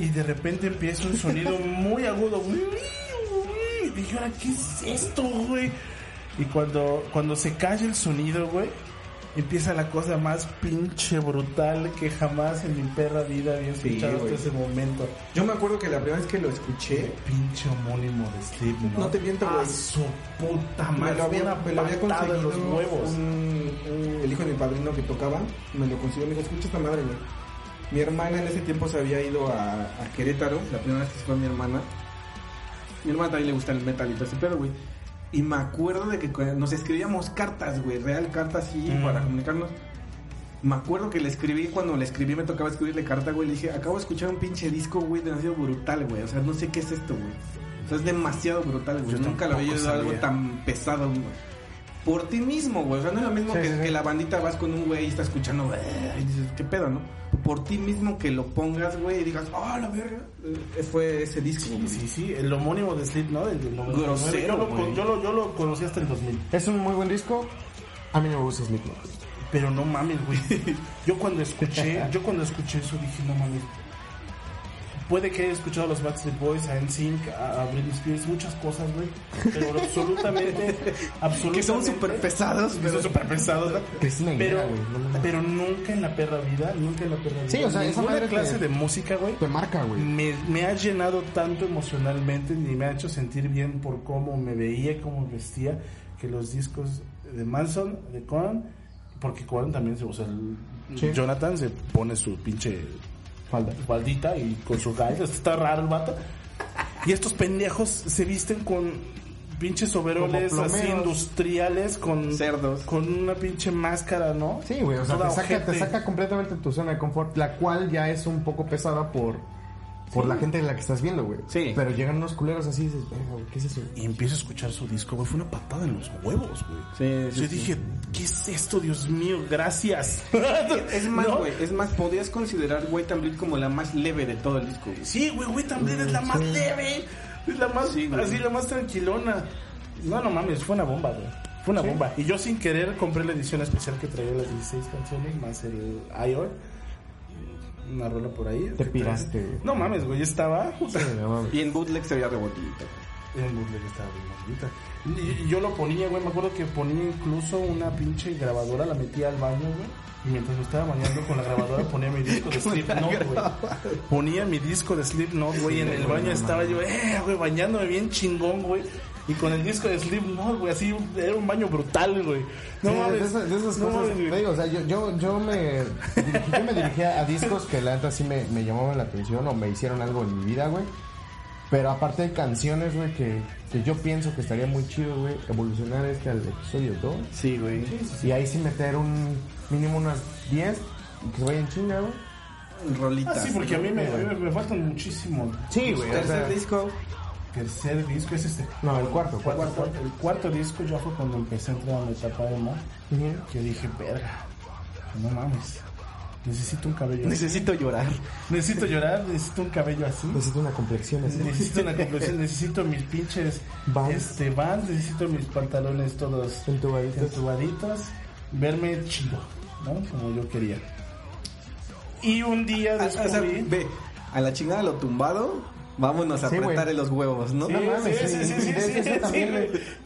Y de repente empieza un sonido muy agudo. Dije, ahora, ¿qué es esto, güey? Y cuando, cuando se calla el sonido, güey, empieza la cosa más pinche brutal que jamás en mi perra vida había Sí, escuchado güey. hasta ese momento. Yo me acuerdo que la primera vez que lo escuché, Pinche homónimo de Sleep, ¿no? No te miento, güey. A su puta me madre. lo había, me lo había en conseguido los huevos. un- un- el hijo de mi padrino que tocaba, me lo consiguió, me dijo, escucha esta madre, güey. Mi hermana en ese tiempo se había ido a, a Querétaro, la primera vez que se fue mi hermana. Mi hermana también le gusta el metal y todo ese pedo, güey. Y me acuerdo de que nos escribíamos cartas, güey, real cartas así Mm. para comunicarnos. Me acuerdo que le escribí, cuando le escribí me tocaba escribirle carta, güey. Le dije, acabo de escuchar un pinche disco, güey, demasiado brutal, güey. O sea, no sé qué es esto, güey. O sea, es demasiado brutal, güey. Yo Nunca lo había oído algo tan pesado, güey. Por ti mismo, güey. O sea, no es lo mismo Sí, que, sí, sí. que la bandita vas con un güey y está escuchando, "Eh", y dices, ¿qué pedo, no? Por ti mismo que lo pongas, güey, y digas, ¡oh, la verga! Eh, fue ese disco, Sí, güey. sí, sí, el homónimo de Sleep, ¿no? Del, del 99. Grosero, yo, lo, güey. yo, lo, yo lo conocí hasta el 2000. Es un muy buen disco. A mí no me gusta Slipknot. Pero no mames, güey. Yo cuando escuché, yo cuando escuché eso dije, no mames. Puede que haya escuchado a los Backstreet Boys, a NSYNC, a, a Britney Spears, muchas cosas, güey. Pero absolutamente, absolutamente. Que son súper pesados, Que pero- son súper pesados, ¿no? Cristina pero, Aguilera, güey, no mames. pero nunca en la perra vida, nunca en la perra vida. Sí, o sea, esa ninguna madre clase de música, güey. Te marca, güey. Me, me ha llenado tanto emocionalmente ni me ha hecho sentir bien por cómo me veía, cómo vestía, que los discos de Manson, de Conan, porque Conan también, se- o sea, el- Sí. Jonathan se pone su pinche Falda. faldita y con su gallo, está raro el vato. Y estos pendejos se visten con pinches overoles así industriales con Cerdos. con una pinche máscara, ¿no? Sí, güey, o sea, te saca, te saca completamente tu zona de confort, la cual ya es un poco pesada por, por la gente en la que estás viendo, güey. Sí. Pero llegan unos culeros así y dices, "Verga, güey, ¿qué es eso? Y empiezo a escuchar su disco, güey. Fue una patada en los huevos, güey. Sí, sí, Yo sí. dije, ¿qué es esto, Dios mío? Gracias. Es más, ¿No? güey, es más, podrías considerar Wait and Bleed como la más leve de todo el disco, güey. Sí, güey, güey, también es la más leve. Es la más, Sí, güey. así, la más tranquilona. No, no mames, fue una bomba, güey. Fue una bomba. Y yo sin querer compré la edición especial que traía las 16 canciones, más el IOR. Una rola por ahí. Te piraste, güey. No mames, güey, estaba... Sí, no mames. Y en bootleg se veía rebotito. En bootleg estaba bien bonita. Y yo lo ponía, güey, me acuerdo que ponía incluso una pinche grabadora, la metía al baño, güey. Y mientras me estaba bañando con la grabadora ponía mi disco de Slipknot, güey. Ponía mi disco de Slipknot, güey, en el baño estaba yo, eh, güey, bañándome bien chingón, güey. Y con el disco de Slipknot, güey, así era un baño brutal, güey. No Sí, mames. de esas, de esas no cosas. mames, güey. te digo, o sea, yo, yo, yo me yo me dirigía a discos que la neta sí me, me llamaban la atención o me hicieron algo en mi vida, güey. Pero aparte hay canciones, güey, que, que yo pienso que estaría muy chido, güey, evolucionar este al episodio 2. Sí, güey. Y ahí sí meter un mínimo unas 10 y que se vayan chinga, güey. Rolitas. Ah, sí, porque a mí me, me faltan muchísimo. Sí, güey. o Tercer sea, disco. Tercer disco es este. No, el cuarto, cuarto. Cuarto- el cuarto disco ya fue cuando empecé a entrar a la etapa de más. Que dije, verga, no mames. Necesito un cabello. Necesito llorar. Necesito llorar, necesito un cabello así. Necesito una complexión así. Necesito una complexión, necesito mis pinches Vans. este, necesito mis pantalones todos Entubaditos. entubaditos, verme chido, ¿no? Como yo quería. Y un día Ah, o sea, descubrí... ve, a la chingada lo tumbado, vámonos a Sí, los huevos, ¿no? Mames, sí, sí, sí, sí, eso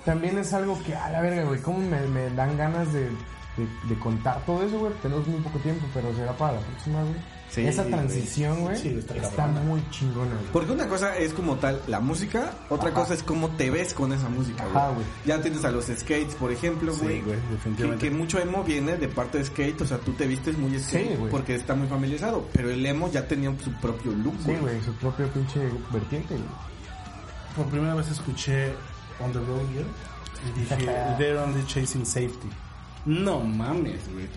también, es algo que, a la verga, güey, cómo me, me dan ganas de, de, de contar todo eso, güey. Tenemos muy poco tiempo, pero será para la próxima, güey. Sí, Esa güey. transición, güey, Sí, está muy chingona, güey. Porque una cosa es como tal la música, otra Ajá. cosa es cómo te ves con esa música, güey. Güey. Ya tienes a los skates, por ejemplo, Sí, güey. güey, que, definitivamente. que mucho emo viene de parte de skate, o sea, tú te vistes muy skate Sí, güey. porque está muy familiarizado, pero el emo ya tenía su propio look, Sí, güey. güey, su propio pinche vertiente, güey. Por primera vez escuché On the Road Here y dije, They're only chasing safety. No mames, güey.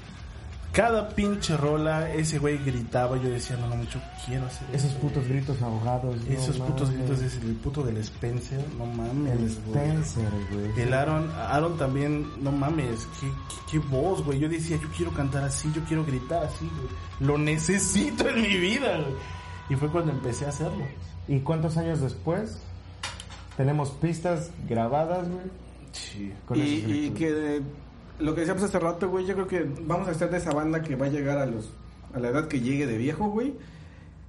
Cada pinche rola, ese güey gritaba, yo decía, no mames, yo quiero hacer eso, Esos putos gritos ahogados. no Esos putos mames. gritos es el puto del Spencer, no mames. El. Spencer, güey. El Aaron, Aaron también, no mames, qué, qué, qué voz, güey. Yo decía, yo quiero cantar así, yo quiero gritar así, güey. Lo necesito en mi vida, güey. Y fue cuando empecé a hacerlo. ¿Y cuántos años después? Tenemos pistas grabadas, güey. Sí. con y, y que eh, lo que decíamos hace rato, güey, yo creo que vamos a estar de esa banda que va a llegar a los a la edad que llegue de viejo, güey.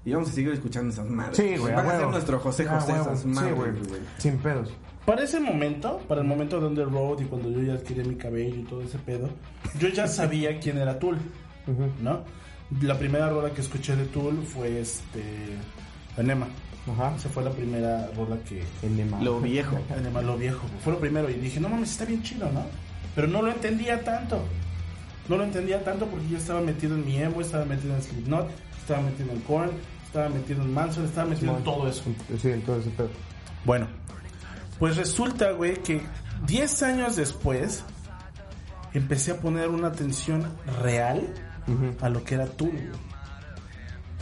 Y vamos a seguir escuchando esas madres. Sí, güey. Van a huevo. ser nuestro José Ah, José, huevo. esas madres, Sí, güey. güey. Sin pedos. Para ese momento, para el momento de Road y cuando yo ya adquirí mi cabello y todo ese pedo, yo ya sabía quién era Tool. ¿no? La primera rola que escuché de Tool fue este. Enema. Ajá. Esa fue la primera rola que. Enema. Lo viejo. Enema, lo viejo. Fue lo primero. Y dije, no mames, está bien chido, ¿no? Pero no lo entendía tanto. No lo entendía tanto porque yo estaba metido en mi emo, estaba metido en Slipknot, estaba metido en Korn, estaba metido en Manson, estaba metido en todo eso. Sí, en todo ese pedo. Bueno, pues resulta, güey, que 10 años después empecé a poner una atención real a lo que era Tool.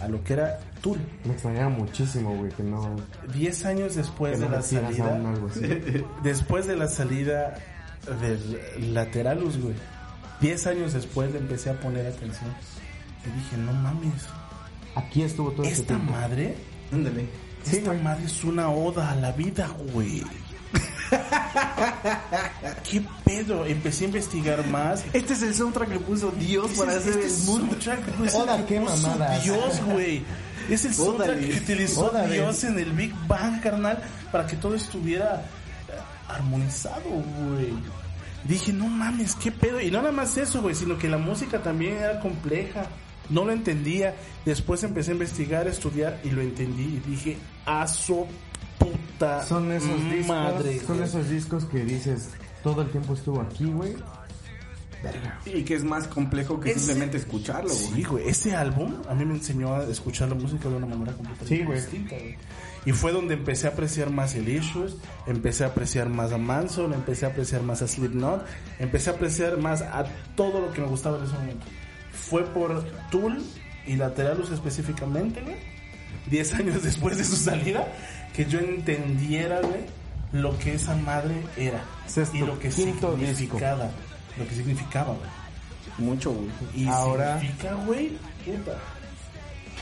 A lo que era Tool. Me extrañaba muchísimo, güey, que no... 10 años después que de no la salida, después de la salida del Lateralus, güey. 10 años después le empecé a poner atención. Y dije, no mames, Aquí estuvo todo este esta tiempo. madre, Ándale. Sí, esta güey. madre es una oda a la vida, güey. ¿Qué pedo? Empecé a investigar más. Este es el soundtrack que puso Dios para Este- hacer este el mundo. soundtrack, güey, es Oda, el qué que puso mamadas. Dios, güey. Es el soundtrack Ódale. que utilizó Ódale. Dios en el Big Bang, carnal, para que todo estuviera armonizado, güey. Dije, no mames, qué pedo. Y no nada más eso, güey, sino que la música también era compleja. No lo entendía. Después empecé a investigar, a estudiar y lo entendí. Y dije, a su puta Son esos discos, madre. son güey". esos discos que dices, todo el tiempo estuvo aquí, güey. Y que es más complejo que Ese- simplemente escucharlo, Sí, güey. güey, ese álbum a mí me enseñó a escuchar la música de una manera completamente Sí, güey. distinta, güey. Y fue donde empecé a apreciar más el Issues, empecé a apreciar más a Manson, empecé a apreciar más a Slipknot, empecé a apreciar más a todo lo que me gustaba en ese momento. Fue por Tool y Lateralus específicamente, güey, 10 años después de su salida, que yo entendiera, güey, lo que esa madre era y lo que quinto significaba, lo que significaba, güey. Mucho, güey. Y Ahora- significa, güey, puta.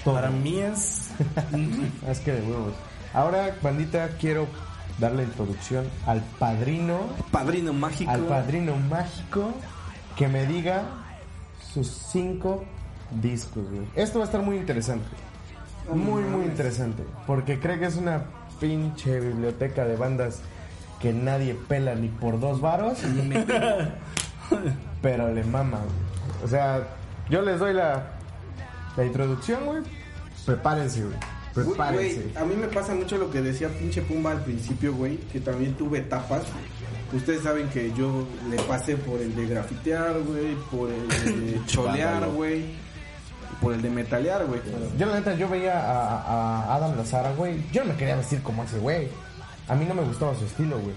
Todo. Para mí es. Es que de huevos. Ahora, bandita, quiero dar la introducción al padrino, Padrino mágico. al padrino mágico, que me diga sus cinco discos, güey. Esto va a estar muy interesante. Muy, muy interesante. Porque creo que es una pinche biblioteca de bandas que nadie pela ni por dos varos. pero le mama, güey. O sea, yo les doy la, la introducción, güey. Prepárense, güey. Prepárense. Güey, a mí me pasa mucho lo que decía pinche Pumba al principio, güey, que también tuve etapas. Ustedes saben que yo le pasé por el de grafitear, güey, por el de cholear, güey, por el de metalear, güey. Yo la neta, yo veía a, a Adam Lazara, güey. Yo no me quería vestir como ese güey. A mí no me gustaba su estilo, güey.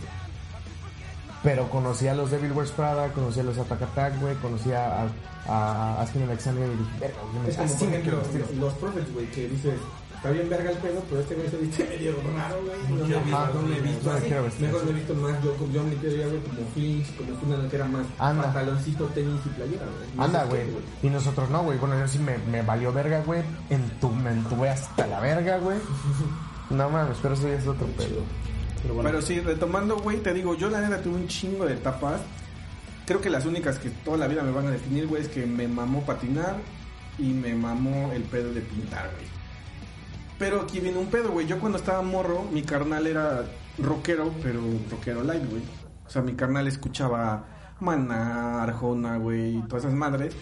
Pero conocía a los Devil Wears Prada, conocía a los Attack Attack, güey. Conocía a, a, a Askin Alexander y dije, verga, güey, Es como, por quiero ejemplo, vestir. los Prophets, güey, que dices, está bien verga el pedo, pero este güey se viste medio raro, güey. No me he no me he visto no así. quiero Mejor me he visto más yo, yo me quería, güey, como Flinch, como Funan, que era más Anda. pantaloncito, tenis y playera, güey. No Anda, güey. Y nosotros no, güey. Bueno, yo sí me, me valió verga, güey. Entu- me entuve hasta la verga, güey. No mames, pero eso ya es otro pedo. Pero bueno. Sí, retomando, güey, te digo, yo la neta tuve un chingo de etapas. Creo que las únicas que toda la vida me van a definir, güey, es que me mamó patinar y me mamó el pedo de pintar, güey. Pero aquí viene un pedo, güey. Yo cuando estaba morro, mi carnal era rockero, pero rockero light, güey. O sea, mi carnal escuchaba Maná, Arjona, güey, todas esas madres.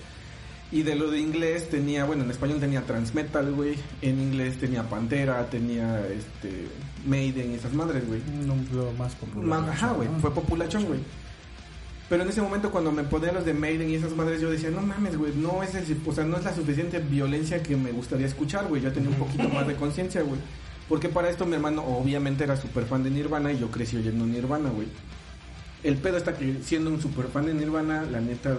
Y de lo de inglés tenía, bueno, en español tenía Transmetal, güey. En inglés tenía Pantera, tenía este Maiden y esas madres, güey. No, lo más popular. Ajá, güey, fue populachón, güey. Pero en ese momento cuando me ponía los de Maiden y esas madres, yo decía, no mames, güey, no es el, o sea, no es la suficiente violencia que me gustaría escuchar, güey. Yo tenía un poquito más de conciencia, güey. Porque para esto mi hermano obviamente era súper fan de Nirvana y yo crecí oyendo Nirvana, güey. El pedo está que siendo un súper fan de Nirvana, la neta...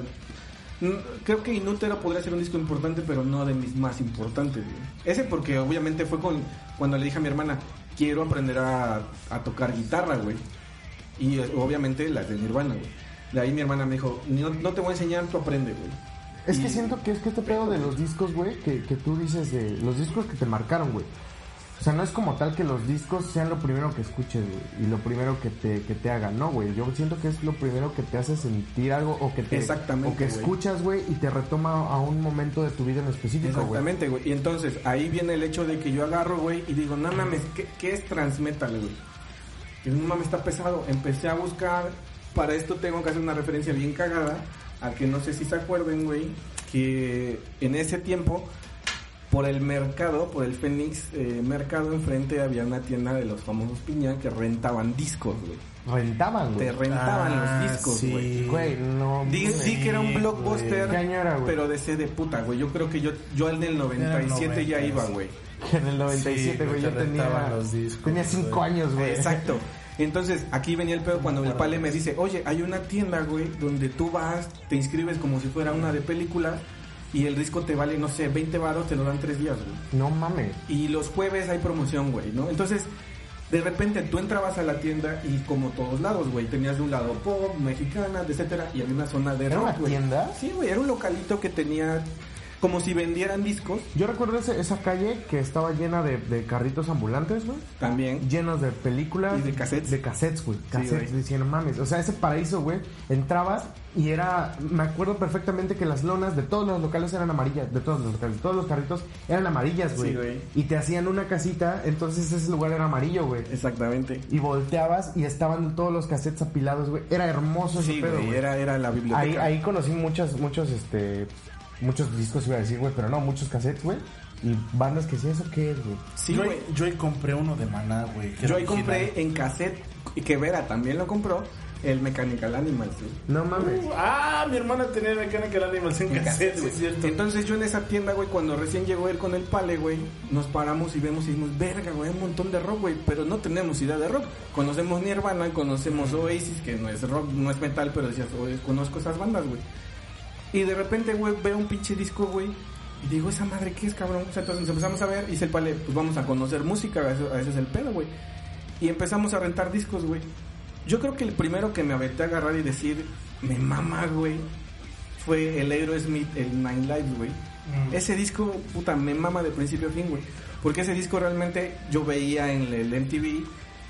Creo que Inútero podría ser un disco importante, pero no de mis más importantes. Ese porque obviamente fue con, cuando le dije a mi hermana, quiero aprender a, a tocar guitarra, güey. Y eh, obviamente las de Nirvana, güey. De ahí mi hermana me dijo, no, no te voy a enseñar, tú aprende, güey. Es que siento que es que este pedo de los discos, güey, que, que tú dices de los discos que te marcaron, güey. O sea, no es como tal que los discos sean lo primero que escuches, güey, y lo primero que te, que te hagan, no, güey. Yo siento que es lo primero que te hace sentir algo o que te Exactamente, o que güey. escuchas, güey, y te retoma a un momento de tu vida en específico, güey. Exactamente, güey. Y entonces ahí viene el hecho de que yo agarro, güey, y digo, no mames, ¿qué, qué es transmetal, güey? Y no mames, está pesado. Empecé a buscar, para esto tengo que hacer una referencia bien cagada, a que no sé si se acuerden, güey, que en ese tiempo, por el mercado, por el Fénix eh, Mercado enfrente, había una tienda de los famosos piña que rentaban discos, güey. Rentaban, güey. Te rentaban Ah, los discos, sí. güey. Güey, no. Di, di que era un blockbuster, ¿Qué año era, güey? pero de C de puta, güey. Yo creo que yo, yo al del 97 ya 90, iba, sí. güey. En el 97, Sí, güey, yo tenía. los discos, tenía 5 güey. años, güey. Exacto. Entonces, aquí venía el pedo cuando el pale me dice, oye, hay una tienda, güey, donde tú vas, te inscribes como si fuera una de película y el disco te vale, no sé, 20 baros, te lo dan 3 días, güey. No mames. Y los jueves hay promoción, güey, ¿no? Entonces, de repente tú entrabas a la tienda y como todos lados, güey, tenías de un lado pop, mexicana, etcétera, y había una zona de ¿Era rock, una güey. tienda? Sí, güey, era un localito que tenía como si vendieran discos Yo recuerdo ese- esa calle que estaba llena de, de carritos ambulantes, güey. también. Llenos de películas. Y de cassettes. De cassettes, güey. Cassettes, güey. diciendo, mames. O sea, ese paraíso, güey. Entrabas y era. Me acuerdo perfectamente que las lonas de todos los locales eran amarillas. De todos los locales. Todos los carritos eran amarillas, güey. Sí, güey. Y te hacían una casita, entonces ese lugar era amarillo, güey. Exactamente. Y volteabas y estaban todos los cassettes apilados, güey. Era hermoso ese Sí, pedo, güey, güey. era, era la Ahí, biblioteca. ahí conocí muchos, muchos, este, muchos discos iba a decir, güey, pero no, muchos cassettes, güey. Y bandas que sí, ¿eso qué es, güey? Sí, yo, güey. yo ahí compré uno de Maná, güey. Yo ahí compré en cassette, y que Vera también lo compró, el Mechanical Animals, güey. No mames. Ah, mi hermana tenía Mechanical Animals en En cassette, güey. es cierto. Entonces yo en esa tienda, güey, cuando recién llegó él con el pale, güey, nos paramos y vemos y dijimos, verga, güey, hay un montón de rock, güey, pero no tenemos idea de rock. Conocemos Nirvana, conocemos Oasis, que no es rock, no es metal, pero decías, conozco esas bandas, güey. Y de repente, güey, veo un pinche disco, güey, y digo, esa madre, ¿qué es, cabrón? O sea, entonces empezamos a ver y dice el pale, pues vamos a conocer música, a eso, a eso es el pedo, güey. Y empezamos a rentar discos, güey. Yo creo que el primero que me aventé a agarrar y decir, me mama, güey, fue el Aerosmith, el Nine Lives, güey. Mm. Ese disco, puta, me mama de principio a fin, güey. Porque ese disco realmente yo veía en el MTV,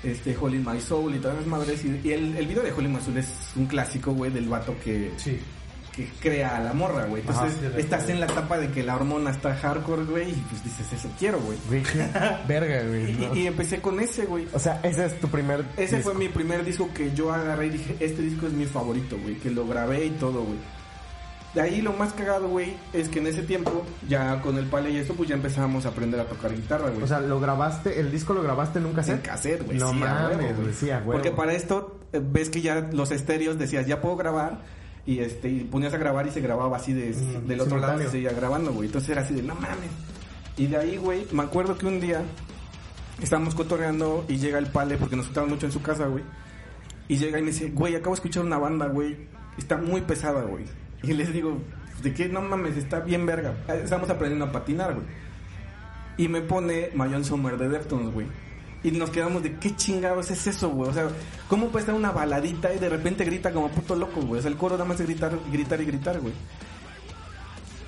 este, Holy My Soul y todas las madres. Y, y el, el video de Holy My Soul es un clásico, güey, del vato que, Sí. Que crea a la morra, güey. Entonces, Ajá, sí, recuerdo. estás en la etapa de que la hormona está hardcore, güey, y pues dices, eso quiero, güey. Verga, güey. ¿no? y- y empecé con ese, güey. O sea, ese es tu primer. Ese disco. fue mi primer disco que yo agarré y dije, este disco es mi favorito, güey, que lo grabé y todo, güey. De ahí lo más cagado, güey, es que en ese tiempo, ya con el pale y eso, pues ya empezábamos a aprender a tocar guitarra, güey. O sea, lo grabaste, el disco lo grabaste en un en cassette. cassette, güey. No sí, mames, güey, sí, a huevo. Porque para esto, eh, ves que ya los estéreos decías, ya puedo grabar. Y este, y ponías a grabar y se grababa así de, Mm, del otro lado y seguía grabando, güey. Entonces era así de, no mames. Y de ahí, güey, me acuerdo que un día estábamos cotorreando y llega el pale, porque nos juntaban mucho en su casa, güey. Y llega y me dice, güey, acabo de escuchar una banda, güey. Está muy pesada, güey. Y les digo, ¿de qué? No mames, está bien verga. Estamos aprendiendo a patinar, güey. Y me pone Mayon Sommer de Deftones, güey. Y nos quedamos de qué chingados es eso, güey. O sea, ¿cómo puede estar una baladita y de repente grita como puto loco, güey? O sea, el coro nada más es gritar, gritar y gritar, güey.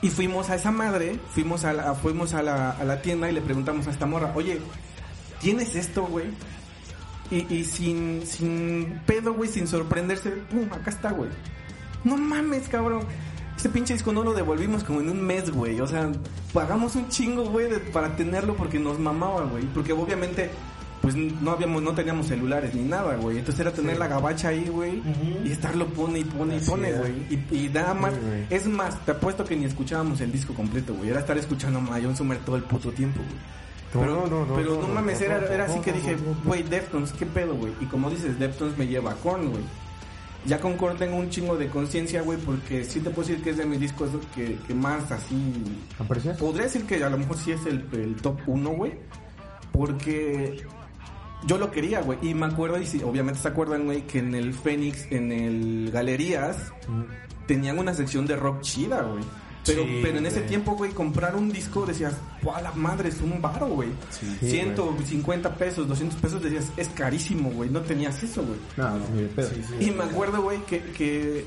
Y fuimos a esa madre, fuimos a la, fuimos a la, a la tienda y le preguntamos a esta morra, oye, ¿tienes esto, güey? Y, y sin, sin pedo, güey, sin sorprenderse, pum, acá está, güey. No mames, cabrón. Este pinche disco no lo devolvimos como en un mes, güey. O sea, pagamos un chingo, güey, de- para tenerlo porque nos mamaba, güey. Porque obviamente, pues no habíamos, no teníamos celulares ni nada, güey. Entonces era tener la gabacha ahí, güey. Ujú. Y estarlo pone y pone y pone, güey. Y, y nada más. Sí, es más, te apuesto que ni escuchábamos el disco completo, güey. Era estar escuchando a Mayon Summer todo el puto tiempo, güey. Pero, No, no, no, pero no, no, no, mames, no, era, no, era así no, que no, dije, no, no. güey, Deftones, ¿qué pedo, güey? Y como dices, Deftones me lleva a Korn, güey. Ya con Korn tengo un chingo de conciencia, güey, porque sí te puedo decir que es de mis discos que, que más así... ¿Aprecias? Podría decir que a lo mejor sí es el, el top 1, güey. Porque yo lo quería, güey. Y me acuerdo, y si obviamente se acuerdan, güey, que en el Fénix, en el Galerías, tenían una sección de rock chida, güey. Pero, Sí, pero en ese güey. tiempo, güey, comprar un disco decías, ¡guau, la madre! Es un baro, güey. Sí, 150 pesos, 200 pesos, decías, es carísimo, güey. No tenías eso, güey. No, no, ni de pedo. Y me acuerdo, güey, que, que,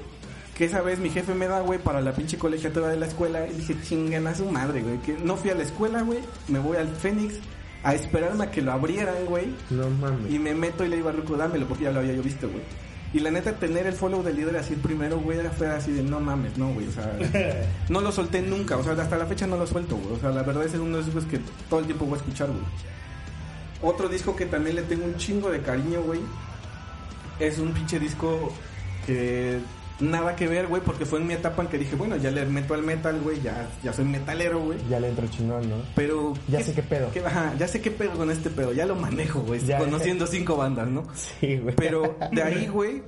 que esa vez mi jefe me da, güey, para la pinche colegiatura de la escuela. Y dije, chingan a su madre, güey. Que no fui a la escuela, güey. Me voy al Fénix a esperarme a que lo abrieran, güey. No mames. Y me meto y le digo a Ruco, dámelo, porque ya lo había yo visto, güey. Y la neta, tener el follow del líder así el primero, güey, era- fue así de no mames, no, güey. O sea, no lo solté nunca. O sea, hasta la fecha no lo suelto, güey. O sea, la verdad es que es uno de esos discos que todo el tiempo voy a escuchar, güey. Otro disco que también le tengo un chingo de cariño, güey. Es un pinche disco que nada que ver, güey, porque fue en mi etapa en que dije, bueno, ya le meto al metal, güey, ya, ya soy metalero, güey. Ya le entro chingón, ¿no? Pero... Ya sé qué pedo. qué- ajá, ya sé qué pedo con este pedo, ya lo manejo, güey, conociendo cinco bandas, ¿no? Sí, güey. Pero de ahí, güey,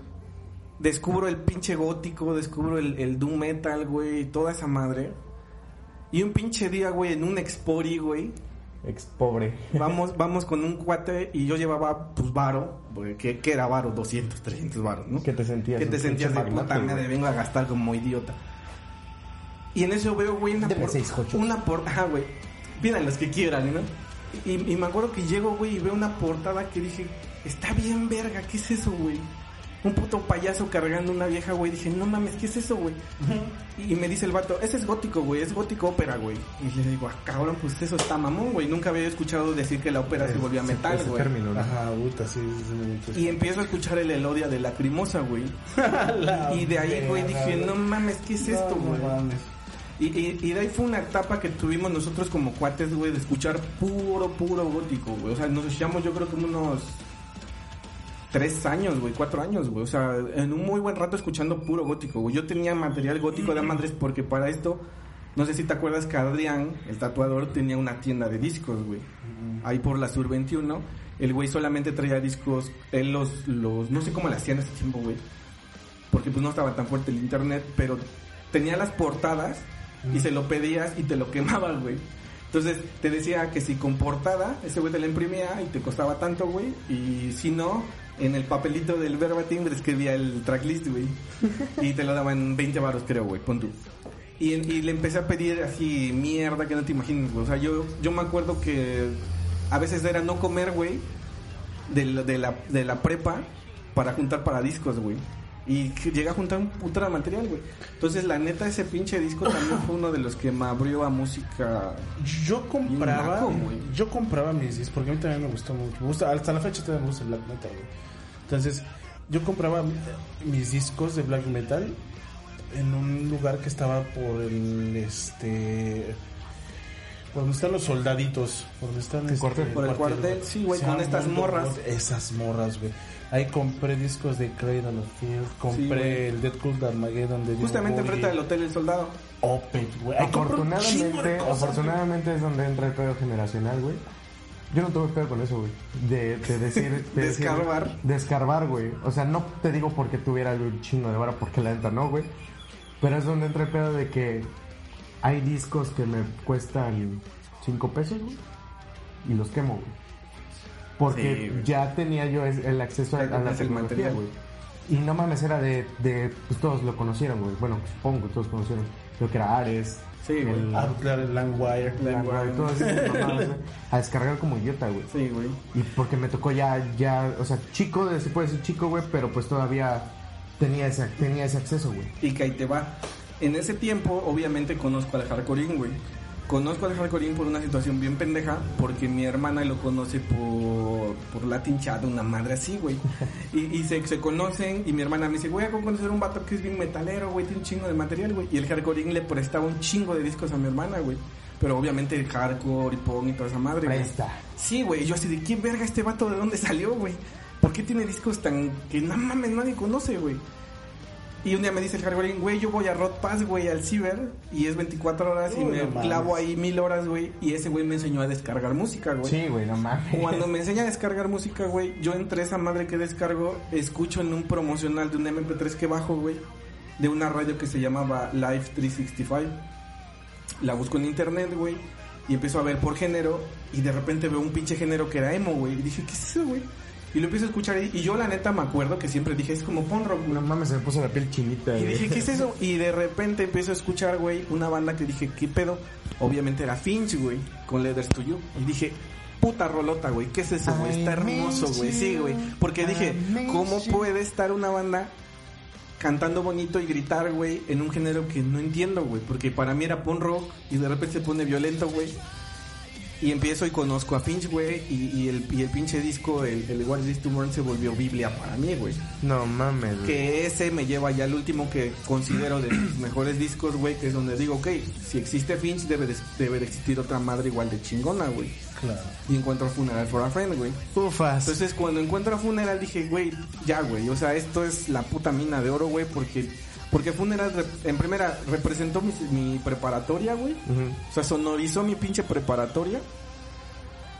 descubro el pinche gótico, descubro el, el doom metal, güey, toda esa madre. Y un pinche día, güey, en un expori, güey, Ex pobre. vamos, vamos con un cuate y yo llevaba, pues, varo, porque ¿qué, qué era varo? 200, 300 varos, ¿no? ¿Qué te sentías? Que te sentías de puta güey. vengo a gastar como idiota. Y en eso veo, güey, una Deme por, seis una por, ajá, güey, pidan los que quieran, ¿no? Y, y me acuerdo que llego, güey, y veo una portada que dije, está bien verga, ¿qué es eso, güey? Un puto payaso cargando una vieja, güey. Dije, no mames, ¿qué es eso, güey? Y me dice el vato, ese es gótico, güey, es gótico ópera, güey. Y le digo, ah, cabrón, pues eso está mamón, güey. Nunca había escuchado decir que la ópera se volvía metal, ese güey. término, ¿no? Ajá, puta, sí, sí, sí, me gusta. Y empiezo a escuchar el Elodia de Lacrimosa, güey. La Y de ahí, güey, dije, no mames, ¿qué es esto, güey? no mames. Y, y, y de ahí fue una etapa que tuvimos nosotros como cuates, güey, de escuchar puro, puro gótico, güey. O sea, nos echamos yo creo como unos tres años, güey, cuatro años, güey. O sea, en un muy buen rato escuchando puro gótico, güey. Yo tenía material gótico de madres porque para esto, no sé si te acuerdas que Adrián, el tatuador, tenía una tienda de discos, güey. Ahí por la Sur 21. El güey solamente traía discos, él los, los, no sé cómo le hacían ese tiempo, güey. Porque pues no estaba tan fuerte el internet, pero tenía las portadas y se lo pedías y te lo quemaban, güey. Entonces te decía que si con portada, ese güey te la imprimía y te costaba tanto, güey. Y si no, en el papelito del verbatim escribía el tracklist, güey. Y te lo daban 20 baros, creo, güey, pon tú. Y, y le empecé a pedir así mierda que no te imaginas, güey. O sea, yo, yo me acuerdo que a veces era no comer, güey, de, la- de, la, de la prepa para juntar para discos, güey. Y que llegué a juntar un puto de material, güey. Entonces, la neta, ese pinche disco también fue uno de los que me abrió a música. Yo compraba, naco, güey. yo compraba mis discos porque a mí también me gustó mucho. Me gusta, hasta la fecha todavía me gusta el black metal. güey. Entonces, yo compraba mis discos de black metal en un lugar que estaba por el este Por donde están los soldaditos. Por donde están. este, cuartel? Por el cuartel, sí, güey, con estas morras. Esas morras, güey. Ahí compré discos de Cradle of Filth. Compré el Dead Cult de Armageddon de Justamente enfrente del Hotel El Soldado. Opeth, güey. Afortunadamente, cosas, afortunadamente es donde entra el pedo generacional, güey. Yo no tuve pedo con eso, güey. De, de decir... De decir- Descarbar. de escarbar, güey. O sea, no te digo porque tuviera un chingo de vara, porque la neta no, güey. Pero es donde entra el pedo de que hay discos que me cuestan 5 pesos, güey. Y los quemo, güey. Porque Sí, ya tenía yo el acceso a, la tecnología, güey. Y no mames, era de, de... Pues todos lo conocieron, güey. Bueno, supongo que todos conocieron. Lo que era Ares. Sí, güey. el- Ah, claro, el Langwire. a descargar como idiota, güey. Sí, güey. Y porque me tocó ya, ya, o sea, chico, de- se puede decir chico, güey, pero pues todavía tenía ese, tenía ese acceso, güey. Y que ahí te va. En ese tiempo, obviamente, conozco al hardcoreín, güey. Conozco al hardcoreín por una situación bien pendeja, porque mi hermana lo conoce por, por Latin Chat, una madre así, güey. Y, y se, se conocen, y mi hermana me dice, güey, ¿cómo conocer un vato que es bien metalero, güey? Tiene un chingo de material, güey. Y el hardcoreín le prestaba un chingo de discos a mi hermana, güey. Pero obviamente el hardcore y punk y toda esa madre, güey. Presta. Sí, güey, yo así de qué verga este vato de dónde salió, güey. ¿Por qué tiene discos tan que no mames, nadie conoce, güey? Y un día me dice el Hardwareín, güey, yo voy a Rod Pass, güey, al ciber, y es 24 horas y me no clavo ahí mil horas, güey, y ese güey me enseñó a descargar música, güey. Sí, güey, no mames. Cuando me enseña a descargar música, güey, yo entre esa madre que descargo, escucho en un promocional de un MP3 que bajo, güey, de una radio que se llamaba Live 365. La busco en internet, güey, y empiezo a ver por género, y de repente veo un pinche género que era emo, güey, y dije, ¿qué es eso, güey? Y lo empiezo a escuchar, y, y yo la neta me acuerdo que siempre dije, es como punk rock. No mames, se me puso la piel chinita, Y güey. dije, ¿qué es eso? Y de repente empiezo a escuchar, güey, una banda que dije, ¿qué pedo? Obviamente era Finch, güey, con Leathers to You. Y dije, puta rolota, güey, ¿qué es eso, güey? Está hermoso, güey. Sí, güey. Porque dije, ¿cómo puede estar una banda cantando bonito y gritar, güey, en un género que no entiendo, güey? Porque para mí era punk rock y de repente se pone violento, güey. Y empiezo y conozco a Finch, güey, y, y el, y el pinche disco, el, el What Is This to Burn, se volvió Biblia para mí, güey. No mames, güey. Que ese me lleva ya al último que considero de mis mejores discos, güey, que es donde digo, ok, si existe Finch, debe de, debe de existir otra madre igual de chingona, güey. Claro. Y encuentro Funeral for a Friend, güey. Ufas. Entonces, cuando encuentro a Funeral, dije, güey, ya, güey, o sea, esto es la puta mina de oro, güey, porque... Porque Funeral, en primera, representó mi, mi preparatoria, güey. O sea, sonorizó mi pinche preparatoria.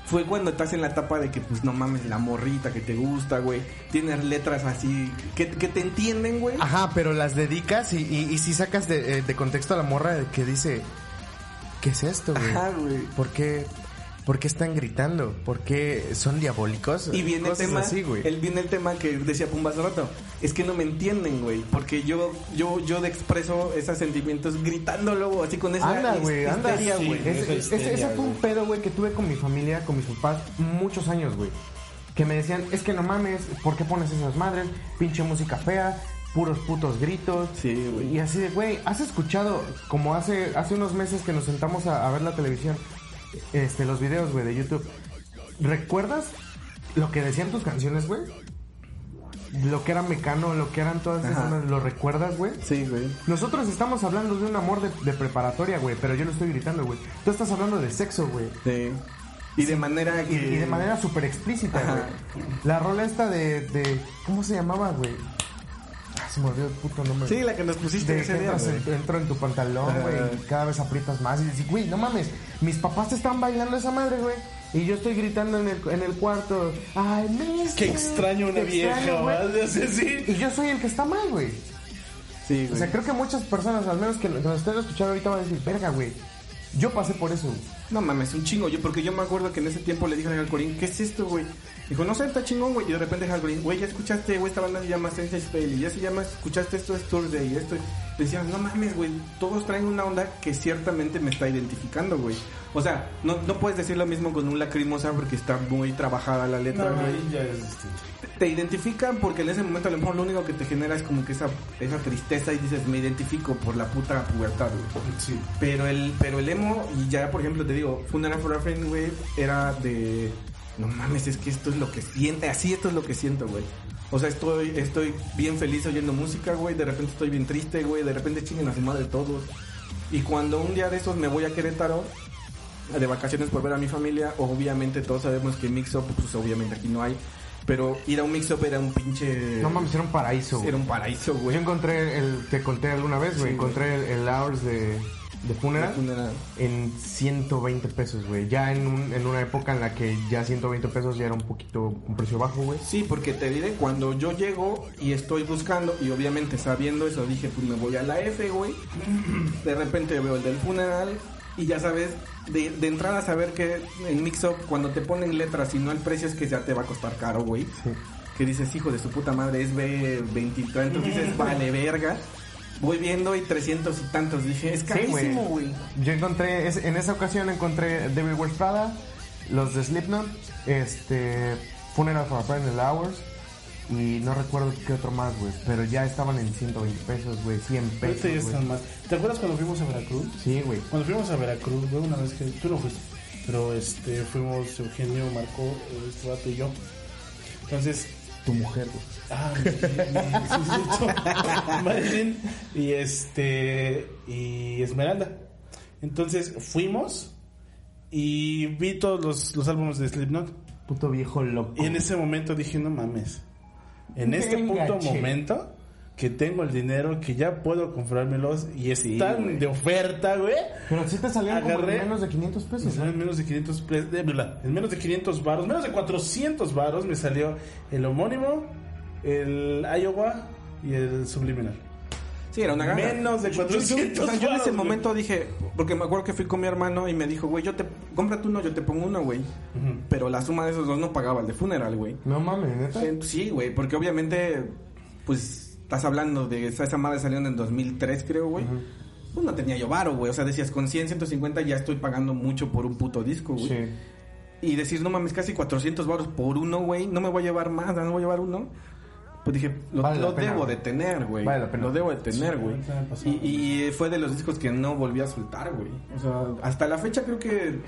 Fue cuando estás en la etapa de que, pues, no mames, la morrita que te gusta, güey. Tienes letras así, que, que te entienden, güey. Ajá, pero las dedicas y, y, y si sacas de, eh, de contexto a la morra que dice, ¿qué es esto, güey? Ajá, güey. ¿Por qué, ¿Por qué están gritando? ¿Por qué son diabólicos? Y viene el tema, así, güey. el, viene el tema que decía Pumba hace rato. Es que no me entienden, güey. Porque yo, yo, yo expreso esos sentimientos gritándolo así con esa Anda, güey, anda. güey. Ese, fue un pedo, güey, que tuve con mi familia, con mis papás, muchos años, güey. Que me decían, es que no mames, ¿por qué pones esas madres? Pinche música fea, puros putos gritos. Sí, güey. Y así de, güey, ¿has escuchado, como hace, hace unos meses que nos sentamos a, a ver la televisión, este, los videos, güey, de YouTube? ¿Recuerdas lo que decían tus canciones, güey? Lo que era Mecano, lo que eran todas esas, Ajá. ¿lo recuerdas, güey? Sí, güey. Nosotros estamos hablando de un amor de, de preparatoria, güey, pero yo lo estoy gritando, güey. Tú estás hablando de sexo, güey. Sí. Y de manera Y, que... y de manera súper explícita, güey. La rola esta de, de... ¿Cómo se llamaba, güey? Se me olvidó el puto nombre. Sí, la que nos pusiste De ese que día, en, entro en tu pantalón, güey, y cada vez aprietas más y dices, güey, no mames, mis papás te están bailando esa madre, güey. Y yo estoy gritando en el, en el cuarto, ay, miss Qué you". extraño una Qué vieja, extraño. Sí, sí. Y yo soy el que está mal, güey. Sí, O güey. sea, creo que muchas personas, al menos que, que nos estén escuchando ahorita, van a decir, verga, güey. Yo pasé por eso. güey". No mames, un chingo. Yo, porque yo me acuerdo que en ese tiempo le dije al Halcorín, ¿qué es esto, güey? Dijo, no sé, está chingón, güey. Y de repente Halcorín, güey, ya escuchaste, güey, esta banda se llama Sense Spell. Y ya se llama, escuchaste esto, es Thursday. Y esto. Decían, no mames, güey. Todos traen una onda que ciertamente me está identificando, güey. O sea, no, no puedes decir lo mismo con un lacrimosa porque está muy trabajada la letra, No, güey ahí ya es distinto. te identifican porque en ese momento a lo mejor lo único que te genera es como que esa, esa tristeza y dices, me identifico por la puta pubertad, güey. Sí. Pero el, pero el emo, y ya por ejemplo te digo, Funeral for a Friend, güey, era de, no mames, es que esto es lo que siente, así esto es lo que siento, güey. O sea, estoy, estoy bien feliz oyendo música, güey, de repente estoy bien triste, güey, de repente chinguen a su madre todos. Y cuando un día de esos me voy a Querétaro, de vacaciones por ver a mi familia. Obviamente todos sabemos que Mix-Up, pues obviamente aquí no hay. Pero ir a un Mix-Up era un pinche... No mames, era un paraíso. Era un paraíso, güey. Yo encontré el, te conté alguna vez, güey, Sí, encontré el, el Hours de, de Funeral Funeral. en 120 pesos, güey. Ya en, un- en una época en la que ya 120 pesos ya era un poquito, un precio bajo, güey. Sí, porque te diré, cuando yo llego y estoy buscando, y obviamente sabiendo eso, dije, pues me voy a la F, güey. De repente veo el del funeral, y ya sabes, de, de entrada saber que en Mix-Up, cuando te ponen letras y no el precio es que ya te va a costar caro, güey. Que dices, hijo de su puta madre, es B20 y tantos, dices, vale, verga. Voy viendo y 300 y tantos, dije, es carísimo, güey. Yo encontré, es- en esa ocasión encontré Devil Wears Prada, los de Slipknot, este, Funeral for a Friend in the Hours, y no recuerdo qué otro más, güey, pero ya estaban en 120 pesos, güey, 100 pesos, güey. están más. ¿Te acuerdas cuando fuimos a Veracruz? Sí, güey. Cuando fuimos a Veracruz, güey, una vez que tú no fuiste, pero este fuimos Eugenio, Marco, este vato y yo. Entonces, Tu mujer, güey. ah, sí, sí, sí, Marilyn y este y Esmeralda. Entonces fuimos y vi todos los, los álbumes de Slipknot Puto viejo loco. y en ese momento dije, no mames. En este che. momento que tengo el dinero, que ya puedo comprármelos y están güey. de oferta, güey. Pero sí te salían como Agarré- en menos de 500 pesos, Me ¿no? en menos de 500 pe- de- bla, en menos de 500 varos, menos de 400 varos me salió el homónimo, el Iowa y el subliminal. Sí, era una ganga. Menos de Yo- yo- 400 o sea, yo en ese güey. momento dije, porque me acuerdo que fui con mi hermano y me dijo, güey, yo te, cómprate uno, yo te pongo uno, güey. Pero la suma de esos dos no pagaba el de funeral, güey. No mames, neta. Eh, Sí, güey, porque obviamente, pues, estás hablando de esa, esa madre salió en el 2003, creo, güey. Pues no tenía yo varo, güey. O sea, decías, con 100, 150 ya estoy pagando mucho por un puto disco, güey. Sí. Y decir, no mames, casi 400 varos por uno, güey. No me voy a llevar más, no me voy a llevar uno. Pues dije, lo, Vale la lo pena, debo de tener, güey. Vale. Lo debo de tener, güey. y, y fue de los discos que no volví a soltar, güey. O sea, hasta la fecha creo que...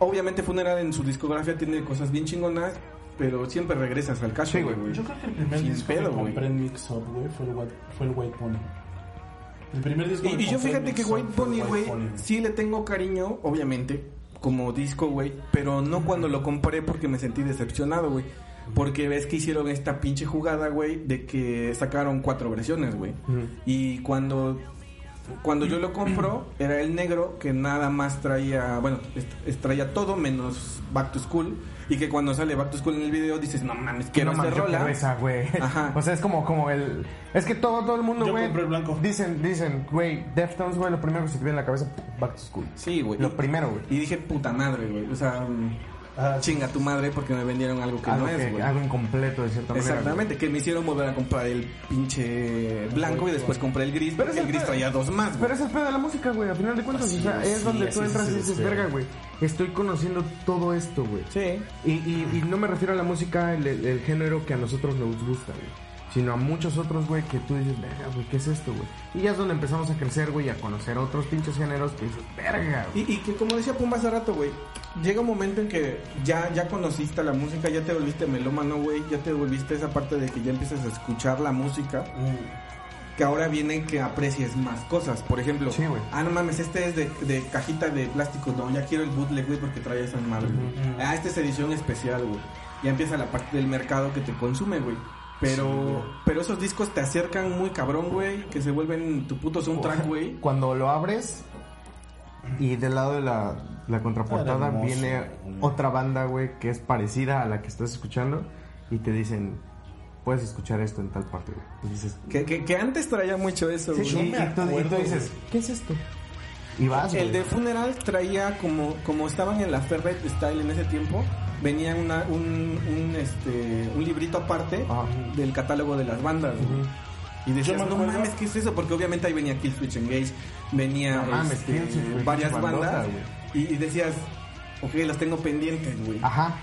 Obviamente Funeral en su discografía tiene cosas bien chingonas, pero siempre regresas al Sí, güey. güey. Yo creo que el primer Sin disco pedo, que güey. compré en Mix Up, güey, fue el, White, fue el White Pony. El primer disco Y, que y yo compré en fíjate que Mix Up White fue el Pony, güey, Pony, sí le tengo cariño, obviamente, como disco, güey, pero no cuando lo compré porque me sentí decepcionado, güey. Porque ves que hicieron esta pinche jugada, güey, de que sacaron cuatro versiones, güey. Y cuando cuando yo lo compro, era el negro que nada más traía, bueno, traía todo menos Back to School. Y que cuando sale Back to School en el video dices, no mames, quiero no yo rola. esa, güey. Ajá. O sea, es como, como el... Es que todo, todo el mundo, Yo güey... compré el blanco. Dicen, dicen, güey, Deftones, güey, lo primero que se te viene a la cabeza, Back to School. Sí, güey. Lo primero, güey. Y dije, puta madre, güey. O sea, mm, Chinga tu madre porque me vendieron algo que Algo, no es, que, güey. algo incompleto, de cierta manera. Exactamente, que me hicieron volver a comprar el pinche blanco y después compré el gris, pero el gris traía dos más, Pero güey. es el pedo de la música, güey. A final de cuentas, Así o sea, es, sí, donde tú entras y dices, es, verga, güey. Estoy conociendo todo esto, güey. Sí. Y, y, y no me refiero a la música, el, el- el género que a nosotros nos gusta, güey. Sino a muchos otros, güey, que tú dices, verga, güey, ¿qué es esto, güey? Y ya es donde empezamos a crecer, güey, y a conocer otros pinches géneros que dices, verga, güey. Y, y que como decía Pumba hace rato, güey, llega un momento en que ya, ya conociste la música, ya te volviste melómano, güey, ya te volviste esa parte de que ya empiezas a escuchar la música, mm, que ahora viene que aprecies más cosas. Por ejemplo, Sí, ah, no mames, este es de, de cajita de plástico, no, ya quiero el bootleg, güey, porque trae esa madre. Ah, esta es edición especial, güey. Ya empieza la parte del mercado que te consume, güey. Pero, pero esos discos te acercan muy cabrón, güey, que se vuelven tu puto soundtrack, güey. Cuando lo abres y del lado de la, la contraportada hermoso, viene güey. otra banda, güey, que es parecida a la que estás escuchando y te dicen, puedes escuchar esto en tal parte, güey. Y dices, Que, que, que antes traía mucho eso, sí, güey. y, tú, dices, ¿qué es esto? Y vas, El güey. de Funeral traía como, como estaban en la Ferret Style en ese tiempo, venía una, un, un, este, un librito aparte Ajá. del catálogo de las bandas. güey. Y decías, no mames, ¿qué es eso? Porque obviamente ahí venía Killswitch Engage, venía No mames, este, Killswitch, varias bandas. Y, y decías, ok, las tengo pendientes, güey. Ajá.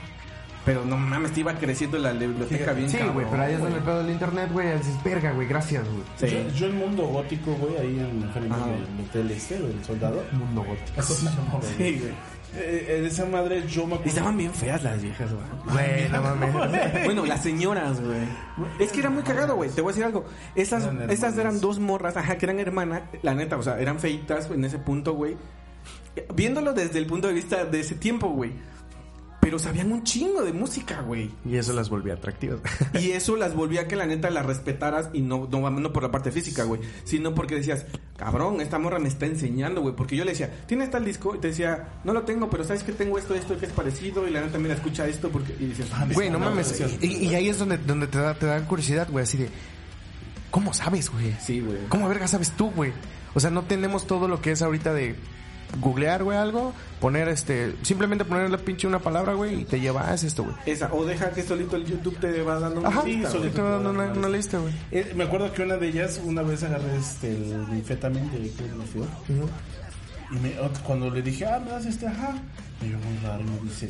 Pero no mames, te iba creciendo la biblioteca bien Sí, güey, pero ahí es donde el pedo del internet, güey, dices, verga, güey, gracias, güey. Sí. Yo, yo el mundo gótico, güey, ahí en el hotel este, del soldado. Mundo gótico. Sí, güey. Eh, en esa madre yo me acuerdo. estaban bien feas las viejas, güey. Güey, no mames. Bueno, las señoras, güey. Es que era muy cagado, güey. Te voy a decir algo. Esas, Eran esas hermanas. eran dos morras, ajá, que eran hermanas. La neta, o sea, eran feitas en ese punto, güey. viéndolo desde el punto de vista de ese tiempo, güey. Pero sabían un chingo de música, güey. Y eso las volvía atractivas. Y eso las volvía que la neta las respetaras y no, no, no por la parte física, güey. Sino porque decías, cabrón, esta morra me está enseñando, güey. Porque yo le decía, ¿tienes tal disco? Y te decía, no lo tengo, pero sabes que tengo esto, esto, que es parecido. Y la neta, mira, escucha esto. porque Y dices, ah, Güey, no no, mames. Y, y ahí es donde, donde te, da, te da curiosidad, güey, así de... ¿Cómo sabes, güey? Sí, güey. ¿Cómo verga sabes tú, güey? O sea, no tenemos todo lo que es ahorita de googlear, güey, algo, poner este, simplemente ponerle pinche una palabra, güey, y te lleva a esto, güey. Esa, o deja que solito el YouTube te va dando una Ajá, lista, güey. te va dando una, una lista, güey. Eh, me acuerdo que una de ellas, una vez agarré este, el de Field. Y me, cuando le dije, ah, me das este, ajá. Me vio muy raro y me dice,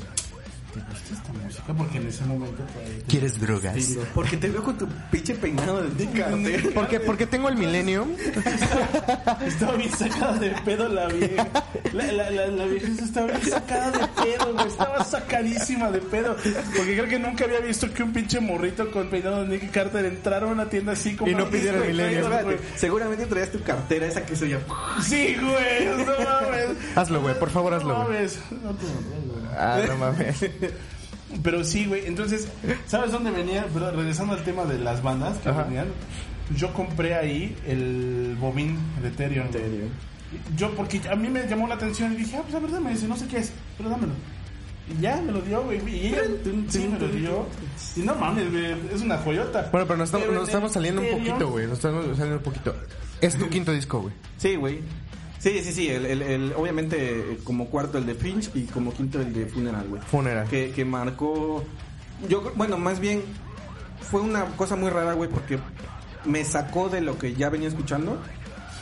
¿te gusta esta música? Porque en ese momento. pues, ¿Quieres drogas? Porque te veo con tu pinche peinado de cartel. Porque, porque tengo el Millennium. Estaba bien sacada de pedo la vieja. La, la, la, la vieja estaba bien sacada de pedo, güey. Estaba sacadísima de pedo. Porque creo que nunca había visto que un pinche morrito con peinado de Nicky Carter entrara a una tienda así como. Y no pidiera el Millennium. güey. Seguramente traías tu cartera esa que se oye. Sí, güey. No mames. Hazlo, güey, por favor, hazlo, No güey. mames. No. Ah, no mames. Pero sí, güey. Entonces, ¿sabes dónde venía? Pero regresando al tema de las bandas que Ajá. venían. Yo compré ahí el bobín de Ethereum. güey. Yo, porque a mí me llamó la atención y dije, ah, pues a ver, dame ese, no sé qué es, pero dámelo. Y ya me lo dio, güey. Y ella sí me lo dio. Y no mames, güey, es una joyota. Bueno, pero nos estamos, Pero nos estamos saliendo un Ethereum- poquito, güey. Nos estamos saliendo un poquito. Es tu quinto disco, güey. Sí, güey. Sí, sí, sí. El, el, el- obviamente, eh, como cuarto el de Finch y como quinto el de Funeral, güey. Funeral. Que, que marcó. Yo, bueno, más bien fue una cosa muy rara, güey, porque me sacó de lo que ya venía escuchando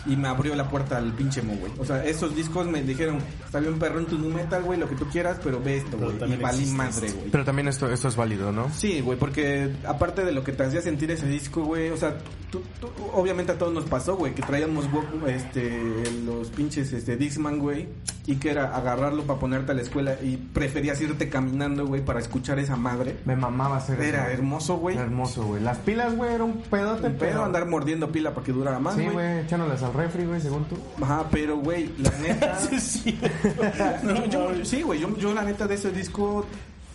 y me abrió la puerta al pinche mo, güey. O sea, esos discos me dijeron, está bien perro en tu nu metal, güey, lo que tú quieras, pero ve esto, güey. Y valí madre, güey. Pero también esto, esto es válido, ¿no? Sí, güey, porque aparte de lo que te hacía sentir ese disco, güey, o sea, tú, tú- obviamente a todos nos pasó, güey, que traíamos este, los pinches este, Dixman, güey, y que era agarrarlo para ponerte a la escuela y preferías irte caminando, güey, para escuchar esa madre. Me mamaba hacer Era eso. hermoso, güey. Era hermoso, güey. Las pilas, güey, era un pedote, Pero pero... andar mordiendo pila para que durara más, Sí, güey. güey, echándolas refri, güey, según tú. Ajá, pero, güey, la neta... Sí, sí. yo, yo- sí, güey, yo, yo la neta de ese disco,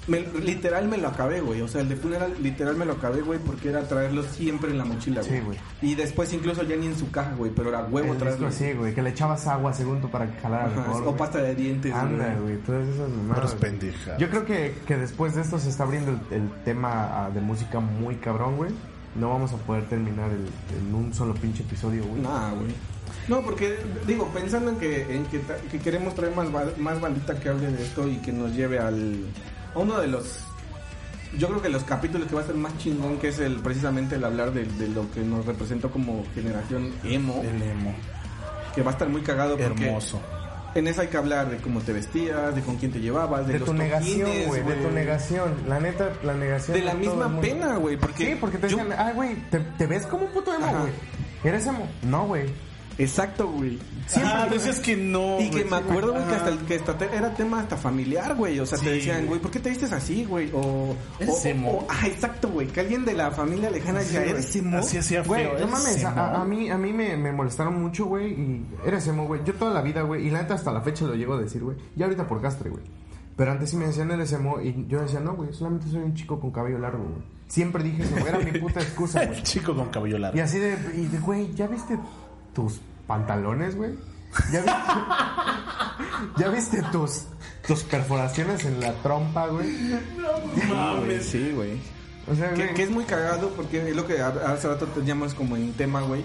me- literal me lo acabé, güey. O sea, el de Funeral, literal me lo acabé, güey, porque era traerlo siempre en la mochila, güey. Sí, güey. Y después incluso ya ni en su caja, güey, pero era huevo El traerlo. así, güey, que le echabas agua, según tú, para que jalara Ajá, mejor, o güey. pasta de dientes, Anda, güey. güey, todas esas mamadas. Yo creo que, que después de esto se está abriendo el, el tema ah, de música muy cabrón, güey. No vamos a poder terminar el- en un solo pinche episodio, güey. Nah, güey. No, porque, digo, pensando en que, en que, queremos traer más, más bandita que hable de esto y que nos lleve al, a uno de los, yo creo que los capítulos que va a ser más chingón, que es el precisamente el hablar de, de lo que nos representó como generación emo, El emo. que va a estar muy cagado porque Hermoso. En esa hay que hablar de cómo te vestías, de con quién te llevabas, de, De los tu negación, güey, de tu negación. La neta, la negación. De la misma pena, güey, porque Sí, porque te yo- decían, ah, güey, te, te ves como un puto emo, güey. ¿Eres emo? No, güey. Exacto, güey. ah, decías que no. Y que me acuerdo, güey, que hasta, el- que hasta te- era tema hasta familiar, güey. O sea, Sí, te decían, güey. ¿por qué te vistes así, güey? O, ¿Eres o- emo? o- ah, exacto, güey. Que alguien de la familia lejana Sí, decía, güey. ¿eres emo? Así hacía Güey, no ¿eres mames, a, a- mí, a mí me, me molestaron mucho, güey, y eres emo, güey. Yo toda la vida, güey, y la neta hasta la fecha lo llego a decir, güey. Ya ahorita por castre, güey. Pero antes sí me decían eres emo, y yo decía, no, güey, solamente soy un chico con cabello largo, güey. Siempre dije eso, güey, era mi puta excusa, güey. El chico con cabello largo. Y así de, y de, güey, ¿ya viste tus pantalones, güey? ¿Ya viste, ¿Ya viste tus, tus perforaciones en la trompa, güey? Mames. Sí, güey. O sea, Que, güey, que es muy cagado porque es lo que ha- hace rato teníamos como en tema, güey.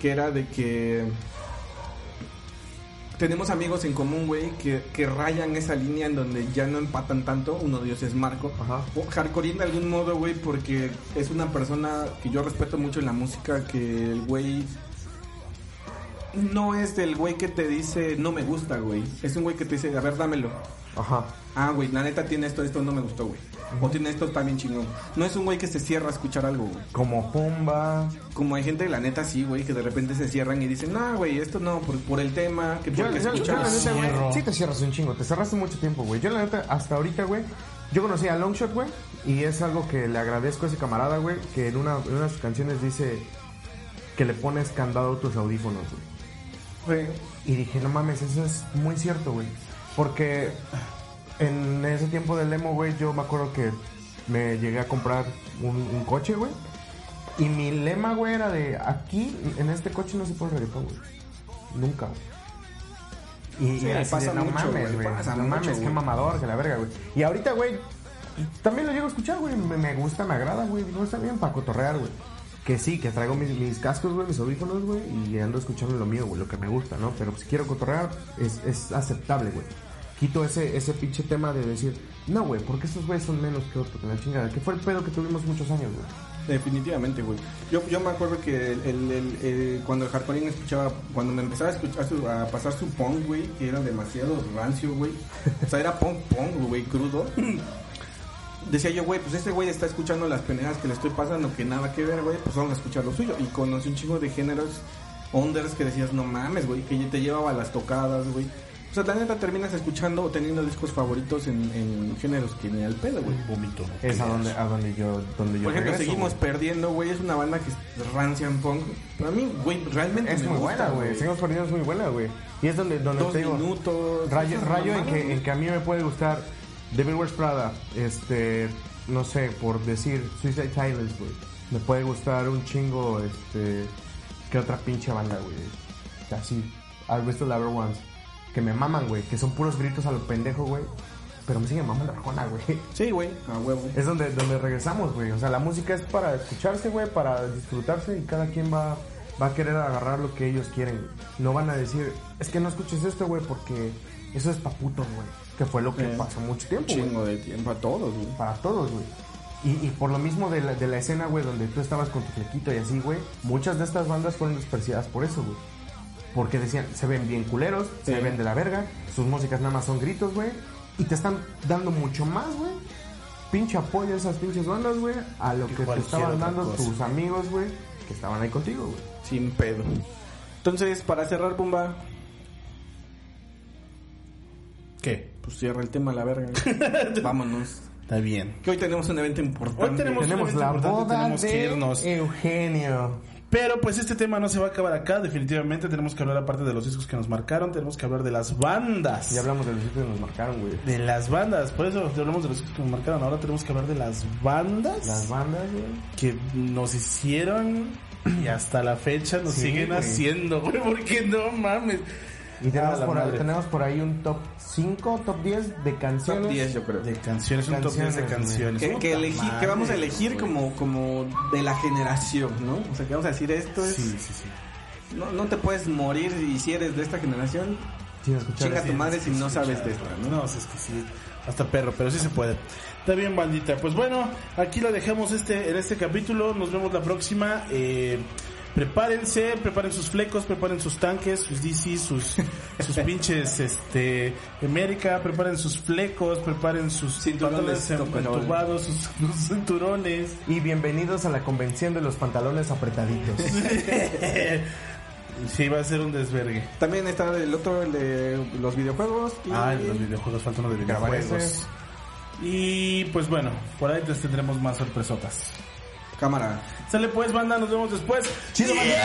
Que era de que tenemos amigos en común, güey, que, que rayan esa línea en donde ya no empatan tanto. Uno de ellos es Marco. Ajá. O Hardcore de algún modo, güey, porque es una persona que yo respeto mucho en la música, que el güey no es del güey que te dice no me gusta, güey. Es un güey que te dice, a ver, dámelo. Ajá. Ah, güey, la neta tiene esto, esto no me gustó, güey. O tiene esto, está bien chingón. No es un güey que se cierra a escuchar algo, güey. Como Pumba. Como hay gente, la neta, sí, güey, que de repente se cierran y dicen, no, güey, esto no, por, por el tema, que Yo, porque yo- yo la neta, güey, sí te cierras un chingo, te cerraste mucho tiempo, güey. Yo la neta, hasta ahorita, güey, yo conocí a Longshot, güey, y es algo que le agradezco a ese camarada, güey, que en una, en una de sus canciones dice que le pones candado a tus audífonos, güey. Y dije, no mames, eso es muy cierto, güey. Porque en ese tiempo del emo, güey, yo me acuerdo que me llegué a comprar un, un coche, güey. Y mi lema, güey, era de aquí, en este coche no se pone reggaetón, güey. Nunca, güey. Y, Sí, y así pasa de, no mucho, mames, güey, No mucho, mames, qué mamador, que la verga, güey. Y ahorita, güey, también lo llego a escuchar, güey. Me, me gusta, me agrada, güey. No está bien para cotorrear, güey. Que sí, que traigo mis, cascos, güey, mis audífonos, güey, y ando escuchando lo mío, güey, lo que me gusta, ¿no? Pero si quiero cotorrear, es, es aceptable, güey. Quito ese, ese pinche tema de decir, no, güey, porque estos güeyes son menos que otros, que la chingada. Que fue el pedo que tuvimos muchos años, güey. Definitivamente, güey. Yo, yo me acuerdo que el, el- el- el- cuando escuchaba, cuando me empezaba a escuchar su- a pasar su punk, güey, que era demasiado rancio, güey. O sea, era punk punk, güey, crudo. Decía yo, güey, pues este güey está escuchando las pendejas que le estoy pasando, que nada que ver, güey, pues vamos a escuchar lo suyo. Y conocí un chingo de géneros unders que decías, no mames, güey, que te llevaba a las tocadas, güey. O sea, la neta terminas escuchando o teniendo discos favoritos en, en géneros que ni al pedo, güey. Vomito. Es a donde, a donde yo, donde yo Por ejemplo, regreso, seguimos perdiendo, güey. Es una banda que es rancia en punk. Para mí, güey, realmente Es me muy gusta, buena, güey. Seguimos perdiendo es muy buena, güey. Y es donde, donde Dos te digo, minutos. Rayo, rayo en, que, en que a mí me puede gustar Devil Wears Prada, este, no sé, por decir Suicide Silence, güey. Me puede gustar un chingo, este, que otra pinche banda, güey. Así, Arrested Lover Ones, que me maman, güey, que son puros gritos a lo pendejo, güey. Pero me sigue mamando la Arjona, güey. Sí, güey, a huevo. Es donde, donde regresamos, güey. O sea, la música es para escucharse, güey, para disfrutarse y cada quien va, va a querer agarrar lo que ellos quieren. No van a decir, es que no escuches esto, güey, porque eso es pa' putos, güey. Que fue lo que Eh, pasó mucho tiempo. Chingo de tiempo a todos, güey. Para todos, güey. Y, y por lo mismo de la, de la escena, güey, donde tú estabas con tu flequito y así, güey, muchas de estas bandas fueron despreciadas por eso, güey. Porque decían, se ven bien culeros, se ven de la verga, sus músicas nada más son gritos, güey. Y te están dando mucho más, güey. Pinche apoyo a esas pinches bandas, güey. A lo Que te estaban dando cosa. tus amigos, güey. Que estaban ahí contigo, güey. Sin pedo. Entonces, para cerrar, Pumba, pues cierra el tema a la verga. Vámonos. Está bien. Que hoy tenemos un evento importante. Hoy tenemos- Tenemos evento la importante, boda tenemos que de irnos. Eugenio. Pero pues este tema no se va a acabar acá, definitivamente tenemos que hablar aparte de los discos que nos marcaron, tenemos que hablar de las bandas. Ya hablamos de los sitios que nos marcaron, güey. De las bandas, por eso hablamos de los discos que nos marcaron, ahora tenemos que hablar de las bandas Las bandas, güey. que nos hicieron y hasta la fecha nos Sí, siguen güey. haciendo, güey, porque no mames. Y tenemos, Ah, la por ahí, tenemos por ahí un top 5, top 10 de canciones. Top 10, yo creo. De canciones, un top 10 de Canciones. Que, vamos a elegir como, como de la generación, ¿no? O sea, que vamos a decir esto es... Sí, sí, sí. No, no te puedes morir y si eres de esta generación, Sin escuchar chinga tu madre si no sabes de esta, ¿no? No, es que sí, hasta perro, pero sí se puede. Está bien, bandita. Pues bueno, aquí lo dejamos este, en este capítulo. Nos vemos la próxima. Eh, prepárense, preparen sus flecos, preparen sus tanques, sus DC, sus, sus pinches, este, América, preparen sus flecos, preparen sus Cinturones entubados, sus, sus cinturones. Y bienvenidos a la convención de los pantalones apretaditos. Sí, va a ser un desvergue. También está el otro, el de los videojuegos. Y... Ah, los videojuegos, falta uno de Grabar videojuegos. Y pues bueno, por ahí les tendremos más sorpresotas. Cámara. Sale pues, banda, nos vemos después. ¡Chido, bandita!